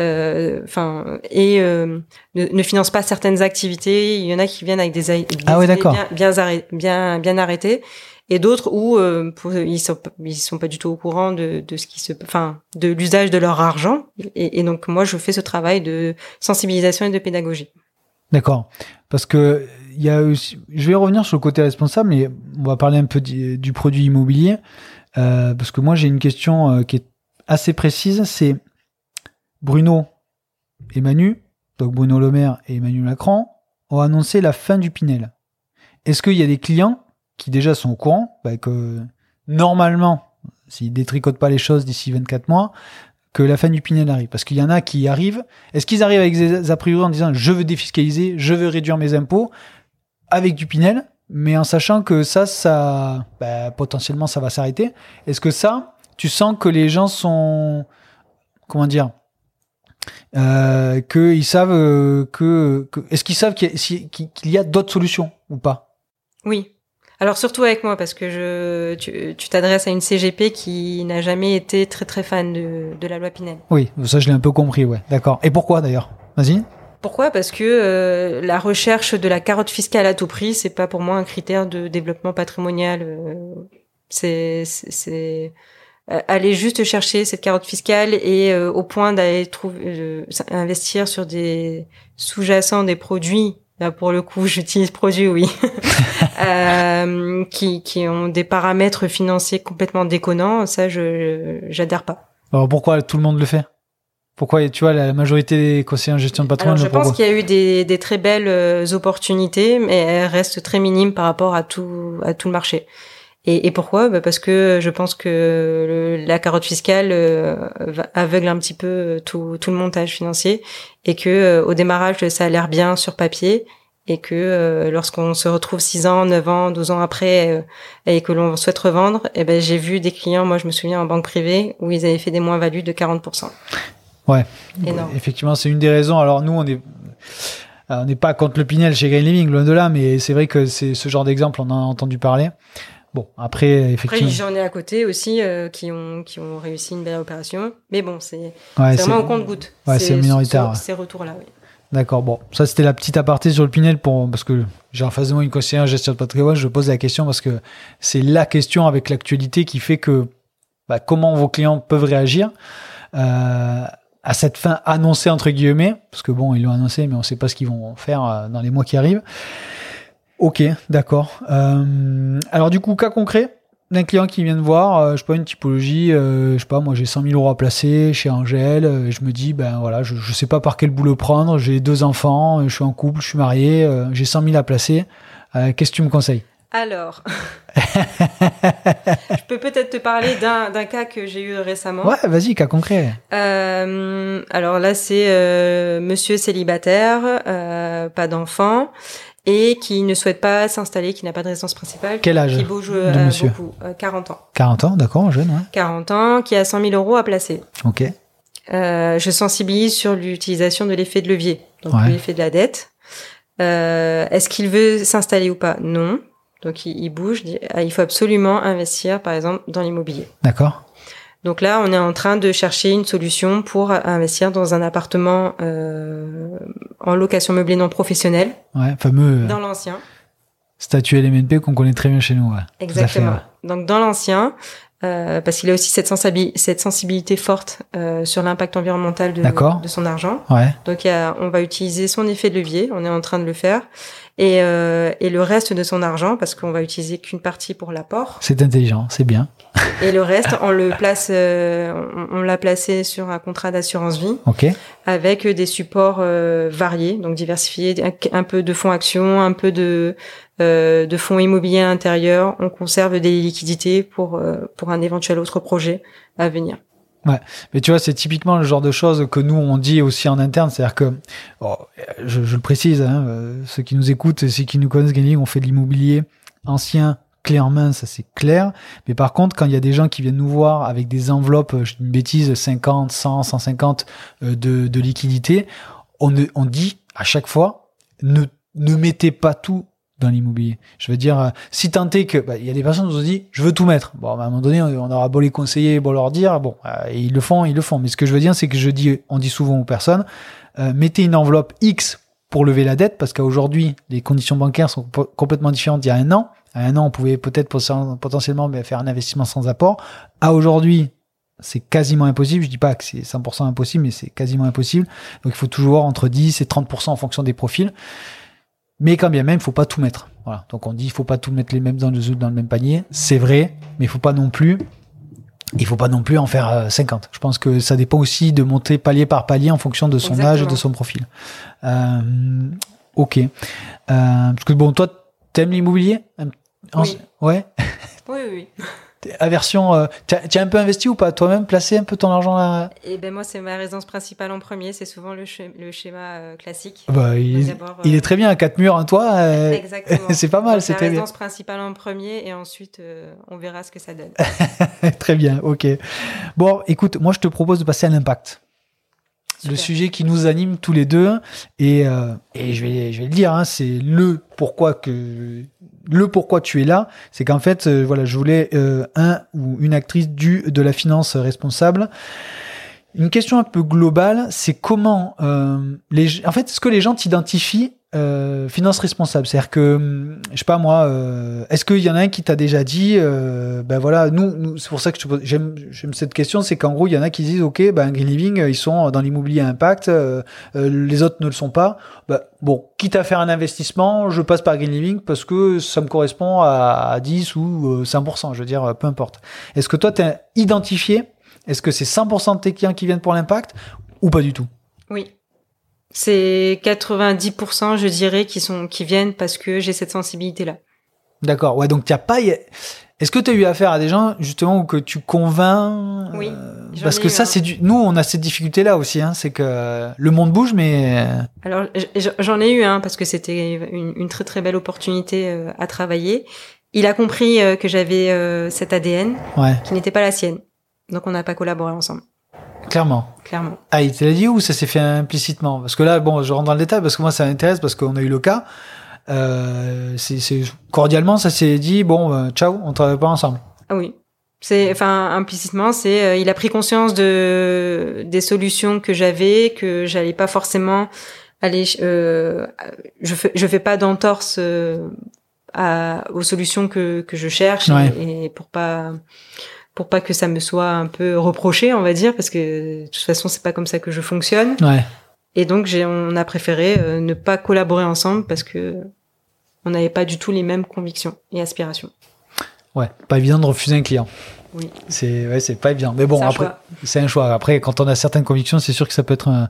S2: euh, enfin et ne, ne, finance pas certaines activités. Il y en a qui viennent avec des, des
S1: ah bien,
S2: bien bien bien arrêtés et d'autres où ils sont ils sont pas du tout au courant de, de ce qui se enfin de l'usage de leur argent. Et, et, donc moi je fais ce travail de sensibilisation et de pédagogie.
S1: D'accord. Parce que je vais revenir sur le côté responsable, mais on va parler un peu du, produit immobilier, euh, parce que moi j'ai une question euh, qui est assez précise, c'est Bruno et Manu, donc Bruno Le Maire et Emmanuel Macron, ont annoncé la fin du Pinel. Est-ce qu'il y a des clients qui déjà sont au courant? Bah, que normalement, s'ils détricotent pas les choses d'ici 24 mois, que la fin du Pinel arrive. Parce qu'il y en a qui arrivent. Est-ce qu'ils arrivent avec des a priori en disant je veux défiscaliser, je veux réduire mes impôts? Avec du Pinel, mais en sachant que ça, ça, bah, potentiellement, ça va s'arrêter. Est-ce que ça, tu sens que les gens sont, comment dire, euh, qu'ils savent euh, que, est-ce qu'ils savent qu'il y a, a d'autres solutions ou pas?
S2: Oui. Alors surtout avec moi parce que je, tu t'adresses à une CGP qui n'a jamais été très très fan de, de la loi Pinel.
S1: Oui, ça je l'ai un peu compris, ouais. D'accord. Et pourquoi d'ailleurs? Vas-y.
S2: Pourquoi? Parce que euh, la recherche de la carotte fiscale à tout prix, c'est pas pour moi un critère de développement patrimonial euh, C'est c'est aller juste chercher cette carotte fiscale et au point d'aller trouver investir sur des sous-jacents des produits Là, pour le coup, j'utilise produits, oui, euh, qui, qui ont des paramètres financiers complètement déconnants. Ça, je j'adhère pas.
S1: Alors pourquoi tout le monde le fait? Pourquoi, tu vois, la majorité des conseillers en gestion de patrimoine
S2: Je pense qu'il y a eu des, des très belles euh, opportunités, mais elles restent très minimes par rapport à tout à tout le marché. Et, et pourquoi? Bah Parce que je pense que la carotte fiscale euh, aveugle un petit peu tout, tout le montage financier et que euh, au démarrage ça a l'air bien sur papier et que euh, lorsqu'on se retrouve 6 ans, 9 ans, 12 ans après et que l'on souhaite revendre, eh ben j'ai vu des clients, moi je me souviens en banque privée où ils avaient fait des moins-values de 40%.
S1: Ouais. Énorme. Effectivement, c'est une des raisons. Alors nous on est on n'est pas contre le Pinel chez Green Living, loin de là, mais c'est vrai que c'est ce genre d'exemple, on en a entendu parler. Bon, après, effectivement.
S2: Après, j'en ai à côté aussi euh, qui, ont, qui ont réussi une belle opération. Mais bon, c'est vraiment au compte-goutte.
S1: Ouais, c'est minoritaire.
S2: Ces retours-là, oui.
S1: D'accord, bon, ça c'était la petite aparté sur le Pinel pour, parce que j'ai en face de moi une conseillère en gestion de patrimoine, je pose la question parce que c'est la question avec l'actualité qui fait que bah, comment vos clients peuvent réagir euh, à cette fin annoncée entre guillemets, parce que bon, ils l'ont annoncé, mais on ne sait pas ce qu'ils vont faire euh, dans les mois qui arrivent. Ok, d'accord. Euh, alors du coup, cas concret d'un client qui vient de voir, euh, je sais pas, une typologie, je sais pas, moi j'ai 100 000 euros à placer chez Angèle, et je me dis, ben voilà, je, je sais pas par quel boulot prendre, j'ai deux enfants, je suis en couple, je suis marié, j'ai 100 000 à placer, qu'est-ce que tu me conseilles?
S2: Alors, je peux peut-être te parler d'un cas que j'ai eu récemment.
S1: Ouais, vas-y, cas concret.
S2: alors là, c'est monsieur célibataire, pas d'enfant et qui ne souhaite pas s'installer, qui n'a pas de résidence principale.
S1: Quel âge
S2: Qui bouge euh, monsieur beaucoup, 40 euh, ans.
S1: 40 ans, d'accord, jeune, ouais.
S2: 40 ans, qui a 100 000 euros à placer.
S1: Ok.
S2: Euh, je sensibilise sur l'utilisation de l'effet de levier, donc l'effet de la dette. Euh, Est-ce qu'il veut s'installer ou pas? Non. Donc il, il bouge. Ah, il faut absolument investir, par exemple, dans l'immobilier.
S1: D'accord.
S2: Donc là, on est en train de chercher une solution pour investir dans un appartement euh, en location meublée non professionnelle.
S1: Ouais, fameux.
S2: Euh, dans l'ancien.
S1: Statut LMNP qu'on connaît très bien chez nous. Ouais.
S2: Exactement. Donc dans l'ancien, euh, parce qu'il a aussi cette, sensibilité, cette sensibilité forte euh, sur l'impact environnemental de, de, son argent.
S1: Ouais.
S2: Donc on va utiliser son effet de levier, on est en train de le faire, et, euh, et le reste de son argent, parce qu'on va utiliser qu'une partie pour l'apport.
S1: C'est intelligent, c'est bien.
S2: Et le reste, on le place, euh, on, l'a placé sur un contrat d'assurance vie,
S1: okay.
S2: avec des supports euh, variés, donc diversifiés, un, peu de fonds actions, un peu de euh, de fonds immobiliers intérieurs. On conserve des liquidités pour pour un éventuel autre projet à venir.
S1: Ouais, mais tu vois, c'est typiquement le genre de choses que nous on dit aussi en interne, c'est-à-dire que, oh, je, le précise, hein, ceux qui nous écoutent, ceux qui nous connaissent, on fait de l'immobilier ancien, clairement, ça c'est clair. Mais par contre, quand il y a des gens qui viennent nous voir avec des enveloppes, je dis une bêtise, 50, 100, 150 de, de liquidité, on, dit à chaque fois, ne mettez pas tout dans l'immobilier. Je veux dire, euh, si tant est que, bah, il y a des personnes qui ont dit, je veux tout mettre. Bon, à un moment donné, on aura beau les conseiller, beau leur dire, bon, euh, ils le font, ils le font. Mais ce que je veux dire, c'est que je dis, on dit souvent aux personnes, euh, mettez une enveloppe X pour lever la dette, parce qu'aujourd'hui, les conditions bancaires sont complètement différentes il y a un an. À un an, on pouvait peut-être potentiellement faire un investissement sans apport. À aujourd'hui, c'est quasiment impossible. Je dis pas que c'est 100% impossible, mais c'est quasiment impossible. Donc il faut toujours entre 10 et 30% en fonction des profils. Mais quand bien même, il faut pas tout mettre. Voilà. Donc on dit il faut pas tout mettre les mêmes dans le, dans le même panier. C'est vrai, mais il faut pas non plus il faut pas non plus en faire 50. Euh, Je pense que ça dépend aussi de monter palier par palier en fonction de son âge et de son profil. Euh, ok. Euh, parce que bon, toi, t'aimes l'immobilier?
S2: Oui.
S1: Ouais.
S2: Oui, oui.
S1: Aversion, euh, tu as, un peu investi ou pas? Toi-même Placé un peu ton argent là?
S2: Eh ben moi, c'est ma résidence principale en premier. C'est souvent le, le schéma euh, classique.
S1: Bah, il, il est très bien, quatre murs, un toit. Euh,
S2: Exactement.
S1: c'est pas mal, c'est très
S2: bien. résidence principale en premier et ensuite on verra ce que ça donne.
S1: très bien, ok. Bon, écoute, moi je te propose de passer à l'impact le sujet qui nous anime tous les deux et, euh, et je vais je vais le dire hein, c'est le pourquoi que le pourquoi tu es là c'est qu'en fait euh, voilà je voulais euh, un ou une actrice du de la finance responsable. Une question un peu globale c'est comment les en fait est-ce que les gens t'identifient euh, finance responsable C'est-à-dire que, hum, je sais pas moi, euh, est-ce qu'il y en a un qui t'a déjà dit, euh, ben voilà, nous, nous c'est pour ça que j'aime cette question, c'est qu'en gros, il y en a qui disent, ok, ben Green Living, euh, ils sont dans l'immobilier à impact, euh, euh, les autres ne le sont pas. Ben, bon, quitte à faire un investissement, je passe par Green Living parce que ça me correspond à, à 10 ou euh, 5%, je veux dire, peu importe. Est-ce que toi, t'as identifié, est-ce que c'est 100% de tes clients qui viennent pour l'impact? Ou pas du tout?
S2: Oui. C'est 90%, je dirais, qui sont, qui viennent parce que j'ai cette sensibilité-là.
S1: D'accord. Ouais, donc tu as pas. Est-ce que tu as eu affaire à des gens justement où que tu convaincs
S2: Oui,
S1: euh, Parce que
S2: eu
S1: ça, c'est du. Nous, on a cette difficulté-là aussi. Hein, c'est que le monde bouge, mais
S2: Alors j'en ai eu un parce que c'était une, une très très belle opportunité euh, à travailler. Il a compris euh, que j'avais cet ADN
S1: ouais,
S2: qui n'était pas la sienne. Donc on n'a pas collaboré ensemble,
S1: clairement.
S2: clairement.
S1: Ah, il te l'a dit ou ça s'est fait implicitement? Parce que là, bon, je rentre dans le détail parce que moi, ça m'intéresse parce qu'on a eu le cas. Euh, c'est cordialement, ça s'est dit bon, euh, ciao, on travaille pas ensemble.
S2: Ah oui. C'est enfin implicitement, c'est euh, il a pris conscience de des solutions que j'avais, que j'allais pas forcément aller euh, je fais je fais pas d'entorse euh, aux solutions que que je cherche
S1: Ouais.
S2: et, et pour pas pour pas que ça me soit un peu reproché, on va dire parce que de toute façon, c'est pas comme ça que je fonctionne
S1: Ouais.
S2: et donc j'ai on a préféré euh, ne pas collaborer ensemble parce que on n'avait pas du tout les mêmes convictions et aspirations.
S1: Ouais. Pas évident de refuser un client.
S2: Oui.
S1: C'est ouais, c'est pas évident. Mais bon, après,
S2: choix.
S1: c'est un choix. Après, quand on a certaines convictions, c'est sûr que ça peut être un-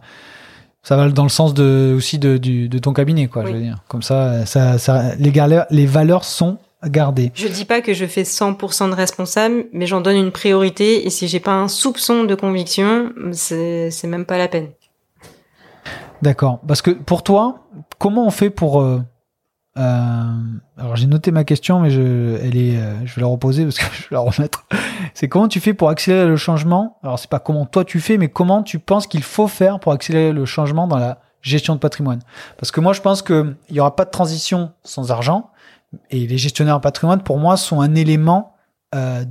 S1: ça va dans le sens de aussi de, du, de ton cabinet, quoi.
S2: Oui.
S1: Je veux dire, comme ça, ça, ça les, galères, les valeurs sont gardées.
S2: Je dis pas que je fais 100% de responsable, mais j'en donne une priorité et si j'ai pas un soupçon de conviction, c'est même pas la peine.
S1: D'accord. Parce que pour toi, comment on fait pour euh, euh, alors j'ai noté ma question, mais je, elle est, euh, je vais la reposer parce que je vais la remettre. C'est comment tu fais pour accélérer le changement? Alors c'est pas comment toi tu fais, mais comment tu penses qu'il faut faire pour accélérer le changement dans la gestion de patrimoine? Parce que moi je pense que il y aura pas de transition sans argent, et les gestionnaires de patrimoine pour moi sont un élément, euh,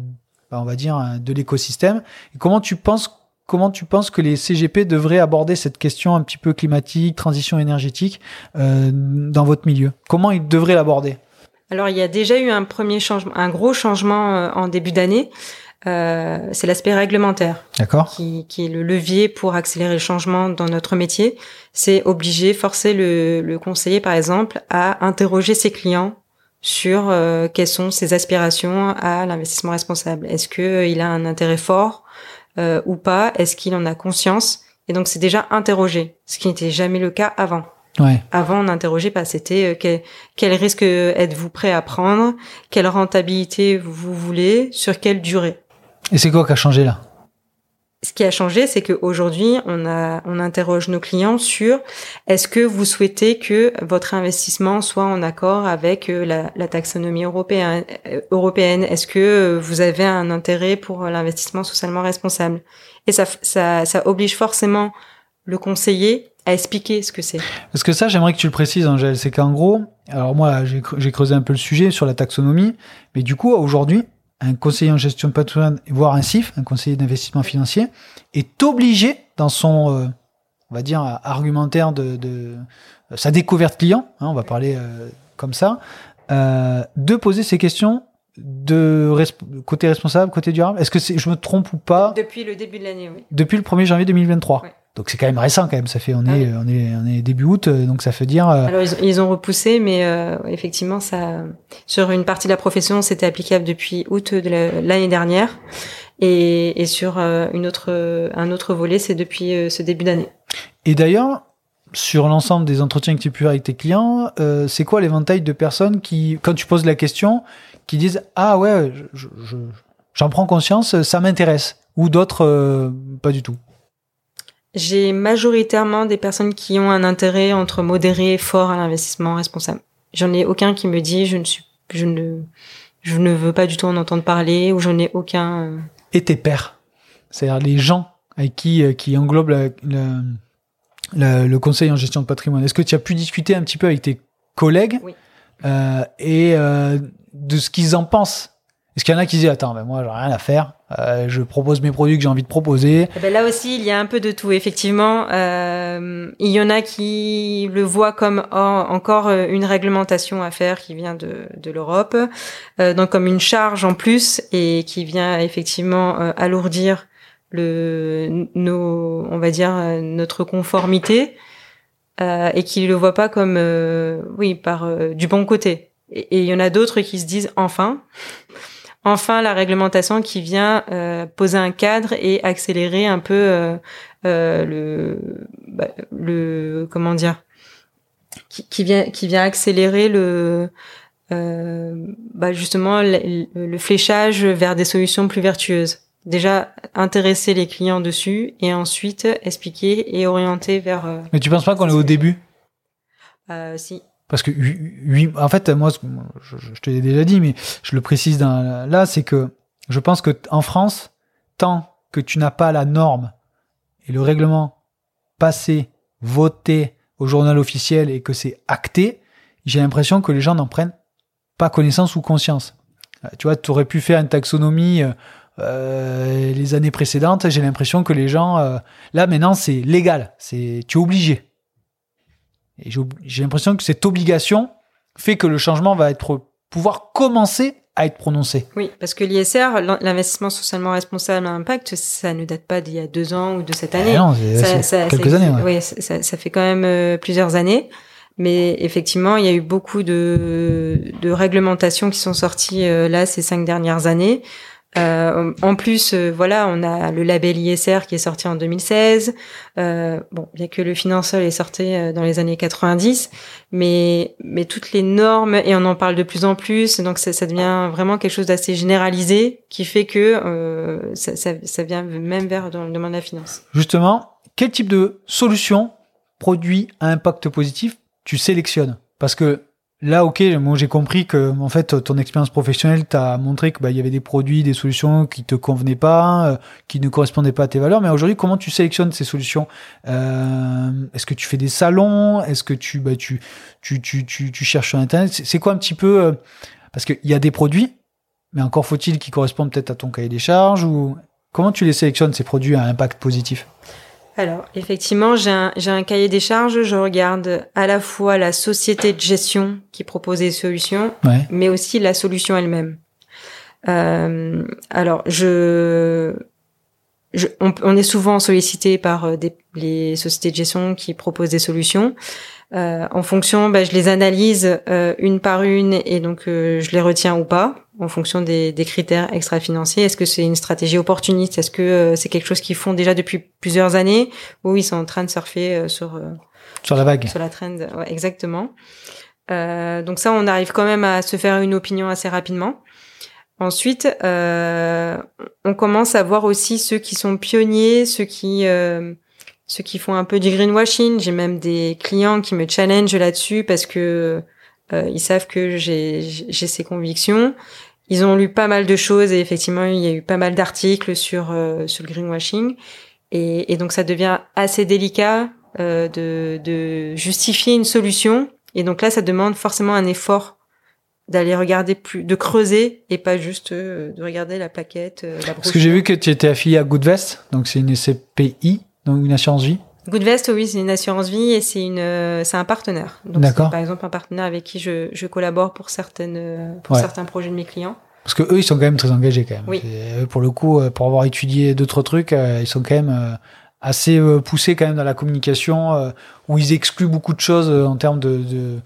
S1: bah, on va dire, euh, de l'écosystème. Et comment tu penses Comment tu penses que les CGP devraient aborder cette question un petit peu climatique, transition énergétique euh, dans votre milieu? Comment ils devraient l'aborder?
S2: Alors il y a déjà eu un premier changement, un gros changement euh, en début d'année. Euh, c'est l'aspect réglementaire qui, qui est le levier pour accélérer le changement dans notre métier. C'est obliger, forcer le, le conseiller par exemple à interroger ses clients sur euh, quelles sont ses aspirations à l'investissement responsable. Est-ce que euh, il a un intérêt fort euh, ou pas? Est-ce qu'il en a conscience? Et donc c'est déjà interrogé, ce qui n'était jamais le cas avant.
S1: Ouais.
S2: Avant, on n'interrogeait pas. C'était euh, quel, quel risque êtes-vous prêt à prendre? Quelle rentabilité vous voulez? Sur quelle durée?
S1: Et c'est quoi qui a changé là?
S2: Ce qui a changé, c'est qu'aujourd'hui, on, on interroge nos clients sur est-ce que vous souhaitez que votre investissement soit en accord avec euh, la, la taxonomie européenne, euh, européenne? Est-ce que euh, vous avez un intérêt pour l'investissement socialement responsable? Et ça, ça, ça oblige forcément le conseiller à expliquer ce que c'est.
S1: Parce que ça, j'aimerais que tu le précises, Angèle. C'est qu'en gros, alors moi, j'ai creusé un peu le sujet sur la taxonomie, mais du coup, aujourd'hui, un conseiller en gestion de patrimoine, voire un CIF, un conseiller d'investissement financier, est obligé dans son, euh, on va dire, argumentaire de, de euh, sa découverte client, hein, on va parler euh, comme ça, euh, de poser ces questions de resp- côté responsable, côté durable. Est-ce que c'est, je me trompe ou pas?
S2: Depuis le début de l'année, oui.
S1: depuis le 1er janvier 2023.
S2: Ouais.
S1: Donc c'est quand même récent quand même. Ça fait on
S2: Ah
S1: est
S2: oui.
S1: on est on est début août, euh, donc ça fait dire. euh,
S2: Alors ils, ont- ils ont repoussé, mais euh, effectivement, ça, sur une partie de la profession, c'était applicable depuis août de la- l'année dernière, et, et sur euh, une autre, un autre volet, c'est depuis ce début d'année.
S1: Et d'ailleurs, sur l'ensemble des entretiens que tu peux avec tes clients, c'est quoi l'éventail de personnes qui, quand tu poses la question, qui disent ah ouais, je- je- je- j'en prends conscience, ça m'intéresse, ou d'autres pas du tout.
S2: J'ai majoritairement des personnes qui ont un intérêt entre modéré et fort à l'investissement responsable. J'en ai aucun qui me dit je ne suis, je ne, je ne veux pas du tout en entendre parler ou je n'ai aucun. euh,
S1: Et tes pairs, c'est-à-dire les gens avec qui euh, qui englobent la- la- la- le conseil en gestion de patrimoine. Est-ce que tu as pu discuter un petit peu avec tes collègues
S2: Oui.
S1: euh, et euh, de ce qu'ils en pensent? Est-ce qu'il y en a qui disent attends, ben moi j'ai rien à faire, euh, je propose mes produits que j'ai envie de proposer.
S2: Eh ben là aussi, il y a un peu de tout. Effectivement, euh, il y en a qui le voient comme encore euh, une réglementation à faire qui vient de, de l'Europe, euh, donc comme une charge en plus et qui vient effectivement euh, alourdir le nos, on va dire notre conformité et qui le voient pas comme oui par du bon côté. Et il y en a d'autres qui se disent enfin enfin la réglementation qui vient euh, poser un cadre et accélérer un peu euh, euh, le bah, le comment dire qui, qui, vient qui vient accélérer le bah justement le, fléchage vers des solutions plus vertueuses. Déjà intéresser les clients dessus et ensuite expliquer et orienter vers
S1: mais tu penses pas qu'on est au début?
S2: Si
S1: parce que en fait, moi, je, te l'ai déjà dit, mais je le précise dans, là, c'est que je pense que en France, tant que tu n'as pas la norme et le règlement passé, voté au journal officiel et que c'est acté, j'ai l'impression que les gens n'en prennent pas connaissance ou conscience. Euh, tu vois, tu aurais pu faire une taxonomie euh, euh les années précédentes. J'ai l'impression que les gens, là maintenant, c'est légal, c'est tu es obligé. Et j'ai l'impression que cette obligation fait que le changement va être pouvoir commencer à être prononcé.
S2: Oui, parce que l'ISR, l'investissement socialement responsable à impact, ça ne date pas d'il y a deux ans ou de cette année.
S1: Ah non, ça, ça, quelques années.
S2: Oui, ça, ça, fait quand même euh, plusieurs années. Mais effectivement, il y a eu beaucoup de, de réglementations qui sont sorties euh, là ces cinq dernières années. Euh, en plus, euh, voilà, on a le label ISR qui est sorti en 2016. Euh, bon, bien que le financeur est sorti euh, dans les années 90, mais mais toutes les normes et on en parle de plus en plus, donc ça, ça devient vraiment quelque chose d'assez généralisé qui fait que ça, ça, ça, vient même vers dans le domaine de la finance.
S1: Justement, quel type de solution, produit à impact positif, tu sélectionnes? Parce que Là, ok, moi j'ai compris que en fait ton expérience professionnelle t'a montré que bah, il y avait des produits, des solutions qui te convenaient pas, euh, qui ne correspondaient pas à tes valeurs. Mais aujourd'hui, comment tu sélectionnes ces solutions? Euh, Est-ce que tu fais des salons? Est-ce que tu bah tu tu cherches sur internet? C'est quoi un petit peu euh, Parce qu'il y a des produits, mais encore faut-il qu'ils correspondent peut-être à ton cahier des charges ou comment tu les sélectionnes ces produits à impact positif?
S2: Alors, effectivement, j'ai un, un, cahier des charges. Je regarde à la fois la société de gestion qui propose des solutions, mais aussi la solution elle-même. Euh, alors, je, je on, on, est souvent sollicité par euh, des, les sociétés de gestion qui proposent des solutions. Euh, en fonction, bah, je les analyse euh, une par une et donc euh, je les retiens ou pas en fonction des, des critères extra-financiers. Est-ce que c'est une stratégie opportuniste? Est-ce que euh, c'est quelque chose qu'ils font déjà depuis plusieurs années? Ou ils sont en train de surfer sur
S1: sur la vague,
S2: sur la trend ouais, Exactement. donc ça, on arrive quand même à se faire une opinion assez rapidement. Ensuite, on commence à voir aussi ceux qui sont pionniers, ceux qui ceux qui font un peu du greenwashing. J'ai même des clients qui me challengent là-dessus parce que euh, ils savent que j'ai ces convictions. Ils ont lu pas mal de choses et effectivement il y a eu pas mal d'articles sur euh, sur le greenwashing. Et, et, donc ça devient assez délicat euh, de, de justifier une solution. Et donc là ça demande forcément un effort d'aller regarder plus, de creuser et pas juste euh, de regarder la plaquette. Euh, la
S1: Parce que j'ai vu que tu étais affilié à Goodvest, donc c'est une SCPI donc une assurance vie
S2: Goodvest, oui, c'est une assurance vie et c'est une, euh, c'est un partenaire. D'accord. Par exemple, un partenaire avec qui je, je collabore pour certaines, pour certains projets de mes clients.
S1: Parce que eux, ils sont quand même très engagés quand même.
S2: Oui.
S1: Pour le coup, euh, pour avoir étudié d'autres trucs, euh, ils sont quand même assez poussés quand même dans la communication, où ils excluent beaucoup de choses en termes de, de euh,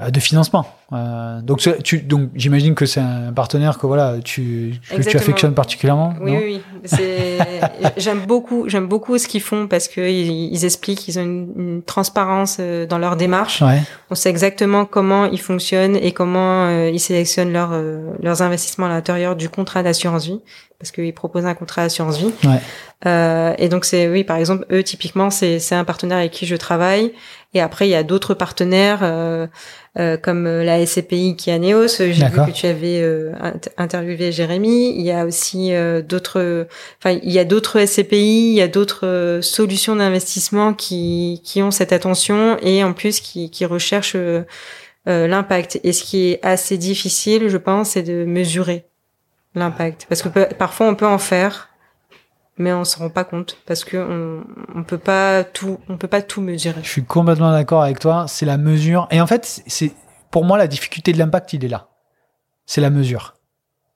S1: de financement. Euh, donc, tu, donc j'imagine que c'est un partenaire que voilà, tu, que tu affectionnes particulièrement.
S2: Oui, oui, oui. j'aime beaucoup, j'aime beaucoup ce qu'ils font parce que ils, expliquent, ils ont une, transparence euh, dans leur démarche.
S1: Ouais.
S2: On sait exactement comment ils fonctionnent et comment ils sélectionnent leurs leurs investissements à l'intérieur du contrat d'assurance vie parce qu'ils proposent un contrat d'assurance vie.
S1: Ouais.
S2: Euh, et donc c'est oui, par exemple, eux typiquement, c'est c'est un partenaire avec qui je travaille. Et après, il y a d'autres partenaires euh, euh, comme la SCPI qui est à Neos. J'ai vu que tu avais euh, interviewé Jérémy. Il y a aussi euh, d'autres. Enfin, il y a d'autres SCPI, il y a d'autres solutions d'investissement qui qui ont cette attention et en plus qui qui recherchent l'impact. Et ce qui est assez difficile, je pense, c'est de mesurer l'impact. Parce que parfois on peut en faire, mais on se rend pas compte parce que on, on peut pas tout, on peut pas tout mesurer.
S1: Je suis complètement d'accord avec toi. C'est la mesure. Et en fait, c'est pour moi la difficulté de l'impact, il est là. C'est la mesure.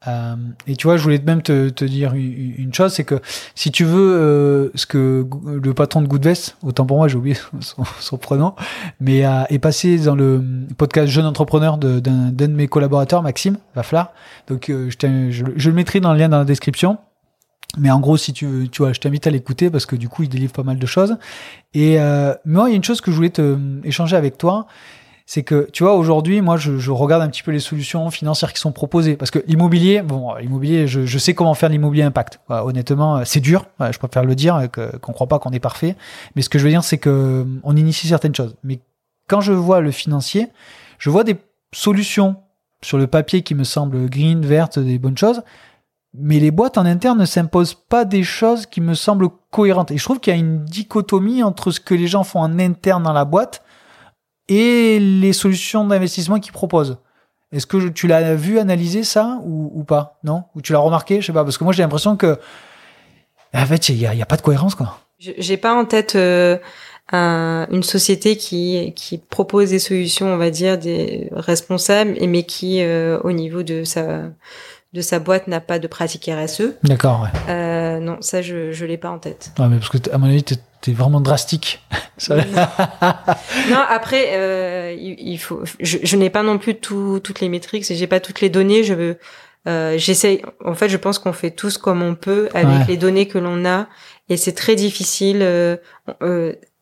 S1: Euh, et tu vois, je voulais même te, te dire une chose, c'est que si tu veux euh, ce que le patron de Goodvest, autant pour moi, j'ai oublié son, son, prénom, mais euh, est passé dans le podcast Jeune Entrepreneur d'un de, de, mes collaborateurs, Maxime Vaflar. Donc, euh, je, je, je, le mettrai dans le lien dans la description. Mais en gros, si tu, tu vois, je t'invite à l'écouter parce que du coup, il délivre pas mal de choses. Et euh, moi, il y a une chose que je voulais te échanger avec toi, c'est que tu vois aujourd'hui moi je, je, regarde un petit peu les solutions financières qui sont proposées. Parce que l'immobilier bon l'immobilier je, je, sais comment faire l'immobilier impact. Honnêtement c'est dur. Je préfère le dire qu'on croit pas qu'on est parfait. Mais ce que je veux dire c'est que on initie certaines choses. Mais quand je vois le financier je vois des solutions sur le papier qui me semblent green vertes des bonnes choses mais les boîtes en interne ne s'imposent pas des choses qui me semblent cohérentes et je trouve qu'il y a une dichotomie entre ce que les gens font en interne dans la boîte et les solutions d'investissement qu'ils proposent. Est-ce que tu l'as vu analyser ça ou, pas? Non? Ou tu l'as remarqué? Je sais pas, parce que moi j'ai l'impression que en fait il y a, pas de cohérence quoi.
S2: J'ai pas en tête euh, un, une société qui propose des solutions, on va dire des responsables, mais qui euh, au niveau de sa de sa boîte n'a pas de pratique RSE.
S1: D'accord, ouais.
S2: Euh, non, ça je je l'ai pas en tête.
S1: Ouais, mais parce que à mon avis t'es vraiment drastique.
S2: non. non. après, euh, il, il, faut. Je, je n'ai pas non plus tout, toutes les métriques, j'ai pas toutes les données. Je veux. Euh, J'essaie. En fait, je pense qu'on fait tous comme on peut avec ouais. les données que l'on a, et c'est très difficile.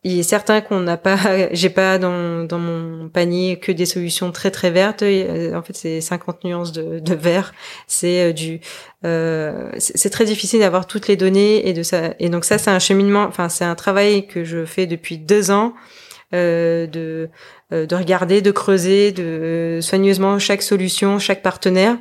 S2: Euh, euh il est certain qu'on n'a pas, j'ai pas dans, dans mon panier que des solutions très très vertes. En fait, c'est 50 nuances de, de vert. C'est du, euh, c'est très difficile d'avoir toutes les données et de ça. Et donc ça, c'est un cheminement. Enfin, c'est un travail que je fais depuis deux ans. Euh, de de regarder, de creuser, de soigneusement chaque solution, chaque partenaire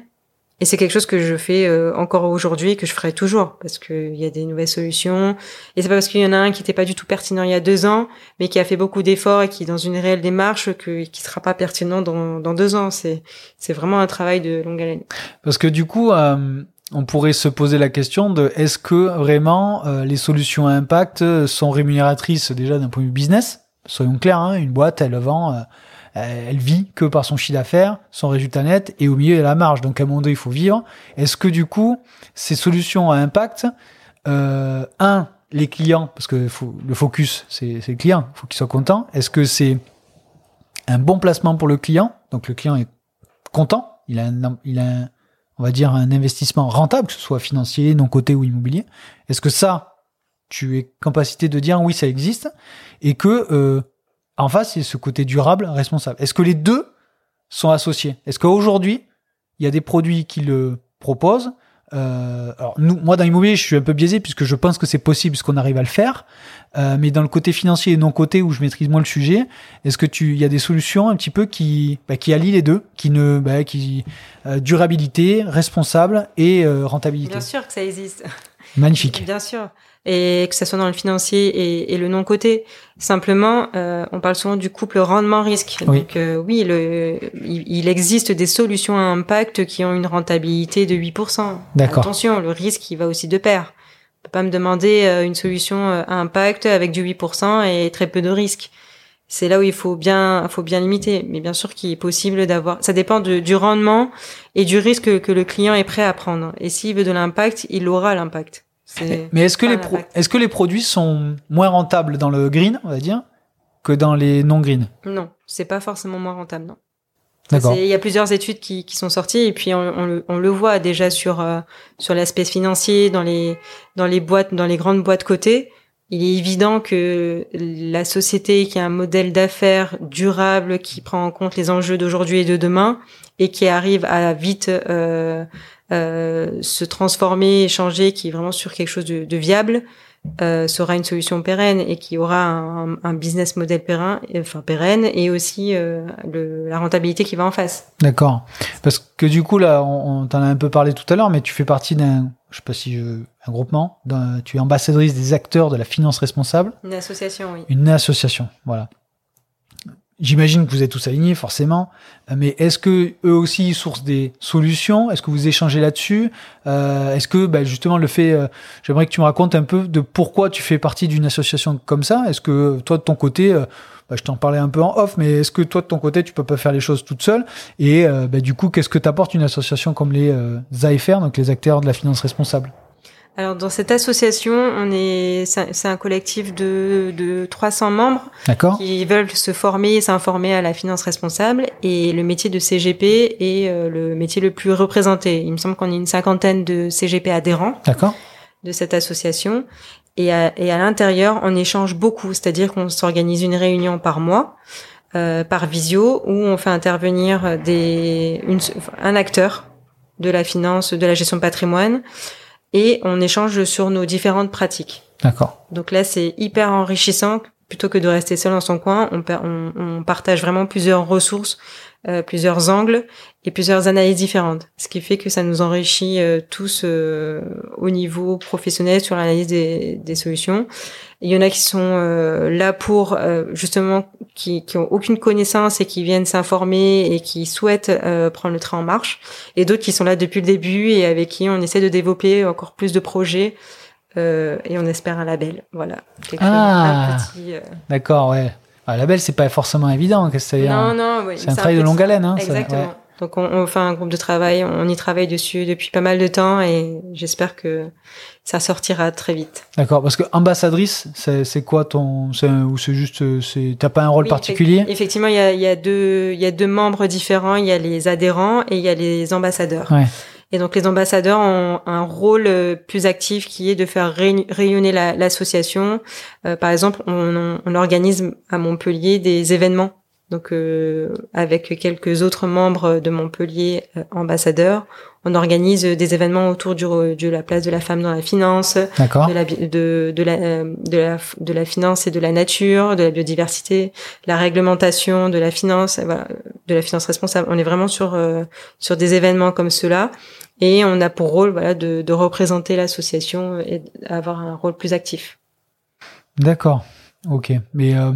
S2: et c'est quelque chose que je fais euh, encore aujourd'hui et que je ferai toujours parce qu'il y a des nouvelles solutions. Et c'est pas parce qu'il y en a un qui n'était pas du tout pertinent il y a deux ans, mais qui a fait beaucoup d'efforts et qui est dans une réelle démarche, que qui sera pas pertinent dans, dans deux ans. C'est c'est vraiment un travail de longue haleine.
S1: Parce que du coup, euh, on pourrait se poser la question de est-ce que vraiment euh, les solutions à impact sont rémunératrices déjà d'un point de vue business? Soyons clairs, hein, une boîte, elle vend euh, elle vit que par son chiffre d'affaires, son résultat net, et au milieu, il y a la marge. Donc, à un moment il faut vivre. Est-ce que, du coup, ces solutions à impact, euh, un, les clients, parce que le focus, c'est le client, il faut qu'il soit content. Est-ce que c'est un bon placement pour le client? Donc, le client est content, il a, un, il a un, on va dire, un investissement rentable, que ce soit financier, non coté ou immobilier. Est-ce que ça, tu es capacité de dire oui, ça existe, et que euh, en face, a ce côté durable, responsable. Est-ce que les deux sont associés? Est-ce qu'aujourd'hui, il y a des produits qui le proposent? Euh, alors nous, moi dans l'immobilier, je suis un peu biaisé puisque je pense que c'est possible puisqu'on arrive à le faire. Euh, mais dans le côté financier et non côté où je maîtrise moins le sujet, est-ce que tu, il y a des solutions un petit peu qui, bah, qui allient les deux, qui ne, bah, qui euh, durabilité, responsable et euh, rentabilité?
S2: Bien sûr que ça existe.
S1: Magnifique.
S2: Bien sûr et que ça soit dans le financier et, et le non côté. Simplement, euh, on parle souvent du couple rendement-risque.
S1: Oui.
S2: Donc euh, oui, le, il, il, existe des solutions à impact qui ont une rentabilité de 8%.
S1: D'accord.
S2: Attention, le risque il va aussi de pair. On peut pas me demander euh, une solution à impact avec du 8% et très peu de risque. C'est là où il faut bien, faut bien limiter. Mais bien sûr qu'il est possible d'avoir. Ça dépend de, du rendement et du risque que le client est prêt à prendre. Et s'il veut de l'impact, il aura l'impact.
S1: Mais est-ce que les pro est-ce que les produits sont moins rentables dans le green, on va dire, que dans les non green
S2: Non, c'est pas forcément moins rentable, non.
S1: D'accord.
S2: Il y a plusieurs études qui, qui sont sorties et puis on, on, le, on le, voit déjà sur euh, sur l'aspect financier dans les dans les boîtes dans les grandes boîtes cotées. Il est évident que la société qui a un modèle d'affaires durable qui prend en compte les enjeux d'aujourd'hui et de demain et qui arrive à vite euh, euh, se transformer, changer, qui est vraiment sur quelque chose de viable, euh, sera une solution pérenne et qui aura un, un business model pérenne, enfin pérenne, et aussi euh, le, la rentabilité qui va en face.
S1: D'accord. Parce que du coup là, on, on t'en a un peu parlé tout à l'heure, mais tu fais partie d'un, je sais pas si je, un groupement, tu es ambassadrice des acteurs de la finance responsable.
S2: Une association, oui.
S1: Une association, voilà. J'imagine que vous êtes tous alignés, forcément. Mais est-ce que eux aussi sourcent des solutions? Est-ce que vous échangez là-dessus? Euh, Est-ce que, bah, justement, le fait, euh, j'aimerais que tu me racontes un peu de pourquoi tu fais partie d'une association comme ça? Est-ce que toi, de ton côté, euh, bah, je t'en parlais un peu en off, mais est-ce que toi, de ton côté, tu peux pas faire les choses toute seule? Et euh, bah, du coup, qu'est-ce que t'apporte une association comme les euh, AFR, donc les acteurs de la finance responsable?
S2: Alors dans cette association, on est c'est un collectif de, de 300 membres qui veulent se former et s'informer à la finance responsable. Et le métier de CGP est euh, le métier le plus représenté. Il me semble qu'on est une cinquantaine de CGP adhérents de cette association. Et à, et à l'intérieur, on échange beaucoup, c'est-à-dire qu'on s'organise une réunion par mois euh, par visio où on fait intervenir des une, un acteur de la finance, de la gestion de patrimoine et on échange sur nos différentes pratiques.
S1: D'accord.
S2: Donc là, c'est hyper enrichissant. Plutôt que de rester seul dans son coin, on, on, on partage vraiment plusieurs ressources, euh, plusieurs angles et plusieurs analyses différentes. Ce qui fait que ça nous enrichit euh, tous euh, au niveau professionnel sur l'analyse des, des, solutions. Il y en a qui sont euh, là pour euh, justement qui, qui ont aucune connaissance et qui viennent s'informer et qui souhaitent euh, prendre le train en marche, et d'autres qui sont là depuis le début et avec qui on essaie de développer encore plus de projets et on espère un label. Voilà.
S1: Ah, d'accord, ouais. Un label, c'est pas forcément évident. C'est
S2: non, non, oui,
S1: c'est un travail de longue haleine. Hein,
S2: Exactement. Donc on, on, fait un groupe de travail, on y travaille dessus depuis pas mal de temps et j'espère que ça sortira très vite.
S1: D'accord, parce que ambassadrice, c'est quoi ton, ou c'est juste, c'est t'as pas un rôle particulier?
S2: Effectivement, il y a, y a deux, il y a deux membres différents. Il y a les adhérents et il y a les ambassadeurs.
S1: Ouais.
S2: Et donc les ambassadeurs ont un rôle euh, plus actif qui est de faire rayonner l'association. euh, par exemple, on, organise à Montpellier des événements donc euh, avec quelques autres membres de Montpellier ambassadeurs, on organise des événements autour du, de la place de la femme dans la finance, de la, de, de, la, euh, de, la, de la finance et de la nature, de la biodiversité, la réglementation de la finance, voilà, de la finance responsable. On est vraiment sur euh, sur des événements comme cela et on a pour rôle voilà de, de représenter l'association et avoir un rôle plus actif.
S1: D'accord. Ok. Mais euh,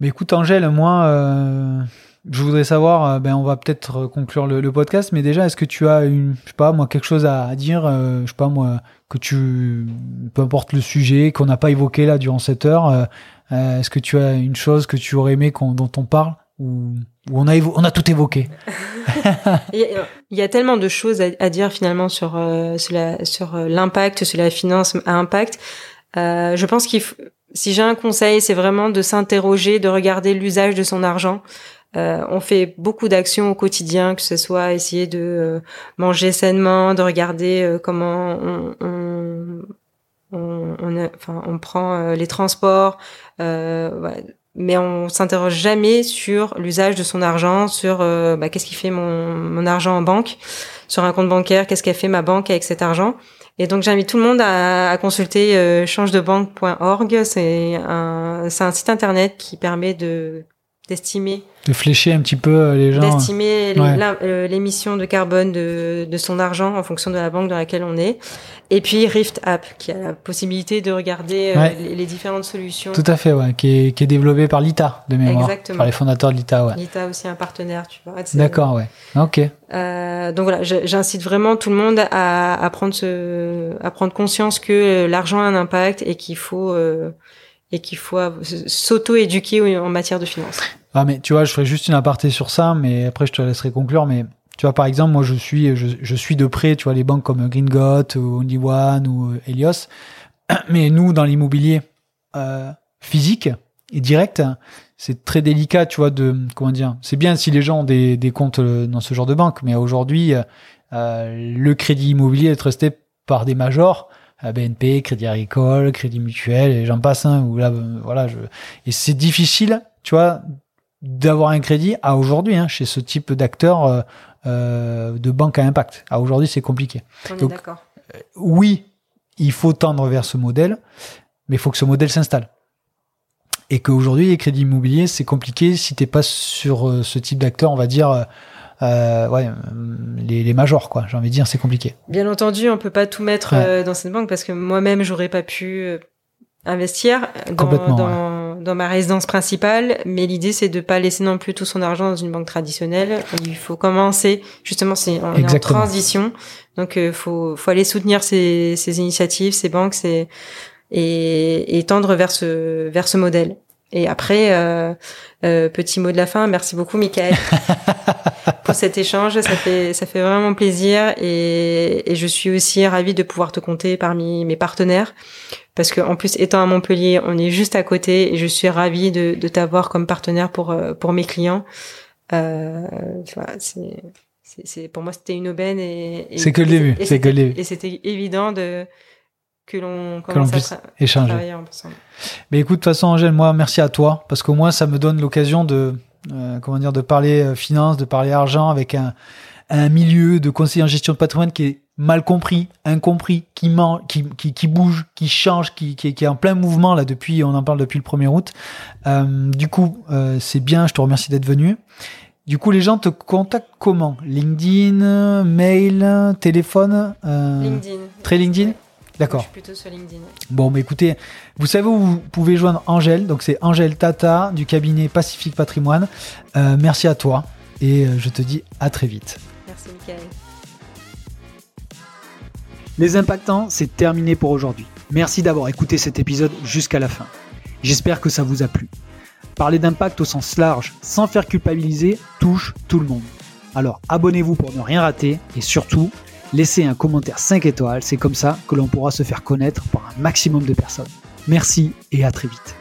S1: mais écoute, Angèle, moi, euh, je voudrais savoir, euh, ben, on va peut-être conclure le, podcast, mais déjà, est-ce que tu as une, je sais pas, moi, quelque chose à, dire, euh, je sais pas, moi, que tu, peu importe le sujet, qu'on n'a pas évoqué là durant cette heure, euh, euh, est-ce que tu as une chose que tu aurais aimé dont on parle ou, ou on a, on a tout évoqué?
S2: Il y a tellement de choses à, dire finalement sur, sur, sur l'impact, sur la finance à impact. je pense qu'il faut si j'ai un conseil, c'est vraiment de s'interroger, de regarder l'usage de son argent. Euh, on fait beaucoup d'actions au quotidien, que ce soit essayer de euh, manger sainement, de regarder euh, comment on, on, on, on, enfin, on prend euh, les transports, mais on s'interroge jamais sur l'usage de son argent, sur bah, qu'est-ce qui fait mon, mon argent en banque, sur un compte bancaire, qu'est-ce qu'a fait ma banque avec cet argent. Et donc j'invite tout le monde à, à consulter euh, changedebanque.org. C'est un, c'est un site internet qui permet de d'estimer.
S1: De flécher un petit peu euh, les gens
S2: d'estimer ouais. Euh, l'émission de carbone de, de son argent en fonction de la banque dans laquelle on est. Et puis Rift App qui a la possibilité de regarder ouais. les, les, différentes solutions.
S1: Tout à fait ouais qui est, qui est développé par l'ITA de mémoire.
S2: Exactement.
S1: par les fondateurs de l'ITA ouais.
S2: l'ITA aussi un partenaire tu vois
S1: d'accord ouais. Ok.
S2: Euh, donc voilà j'incite vraiment tout le monde à, à prendre ce à prendre conscience que l'argent a un impact et qu'il faut euh, et qu'il faut s'auto-éduquer en matière de finances.
S1: Ah mais tu vois, je ferai juste une aparté sur ça, mais après je te laisserai conclure. Mais tu vois, par exemple, moi je suis, je, suis de près, tu vois, les banques comme Green Got ou Only One ou Helios. Mais nous, dans l'immobilier euh, physique et direct, c'est très délicat, tu vois, de comment dire. C'est bien si les gens ont des, des comptes dans ce genre de banque, mais aujourd'hui, euh, le crédit immobilier est resté par des majors BNP, Crédit Agricole, Crédit Mutuel, et j'en passe un. Hein, où là, voilà, je... et c'est difficile, tu vois, d'avoir un crédit à aujourd'hui hein, chez ce type d'acteur euh, euh, de banque à impact. À aujourd'hui, c'est compliqué.
S2: On Donc, est d'accord.
S1: Euh, oui, il faut tendre vers ce modèle, mais il faut que ce modèle s'installe. Et qu'aujourd'hui, les crédits immobiliers, c'est compliqué si t'es pas sur euh, ce type d'acteur, on va dire euh, ouais, les, les majors, quoi. J'ai envie de dire, c'est compliqué.
S2: Bien entendu, on peut pas tout mettre ouais. euh, dans cette banque parce que moi-même, j'aurais pas pu euh, investir dans, dans, ouais. dans ma résidence principale, mais l'idée c'est de pas laisser non plus tout son argent dans une banque traditionnelle. Il faut commencer, justement, c'est on est en transition, donc euh, faut faut aller soutenir ces, ces initiatives, ces banques, ces, et, et tendre vers ce vers ce modèle. Et après, euh, euh, petit mot de la fin, merci beaucoup Michael pour cet échange, ça fait ça fait vraiment plaisir et, et, je suis aussi ravie de pouvoir te compter parmi mes partenaires parce que en plus étant à Montpellier, on est juste à côté et je suis ravie de, de t'avoir comme partenaire pour euh, pour mes clients. Euh, c'est c'est pour moi c'était une aubaine et,
S1: c'est que le début, c'est que le début.
S2: Et c'était évident de que l'on commence
S1: puisse à échanger. ensemble. Mais écoute, de toute façon, Angèle, moi, merci à toi, parce qu'au moins, ça me donne l'occasion de, comment dire, de parler euh, finance, de parler argent avec un, un milieu de conseiller en gestion de patrimoine qui est mal compris, incompris, qui, ment, qui, qui, qui, bouge, qui change, qui, qui, qui, est en plein mouvement là depuis, on en parle depuis le 1er août. Euh, du coup, euh, c'est bien, je te remercie d'être venu. Du coup, les gens te contactent comment? LinkedIn, mail, téléphone
S2: euh, LinkedIn.
S1: Très LinkedIn? D'accord.
S2: Je suis plutôt sur LinkedIn.
S1: Bon, mais écoutez, vous savez où vous pouvez joindre Angèle. Donc, c'est Angèle Tata du cabinet Pacifique Patrimoine. Euh, merci à toi et euh, je te dis à très vite.
S2: Merci, Michael.
S1: Les impactants, c'est terminé pour aujourd'hui. Merci d'avoir écouté cet épisode jusqu'à la fin. J'espère que ça vous a plu. Parler d'impact au sens large, sans faire culpabiliser, touche tout le monde. Alors abonnez-vous pour ne rien rater et surtout, laissez un commentaire 5 étoiles, c'est comme ça que l'on pourra se faire connaître par un maximum de personnes. Merci et à très vite.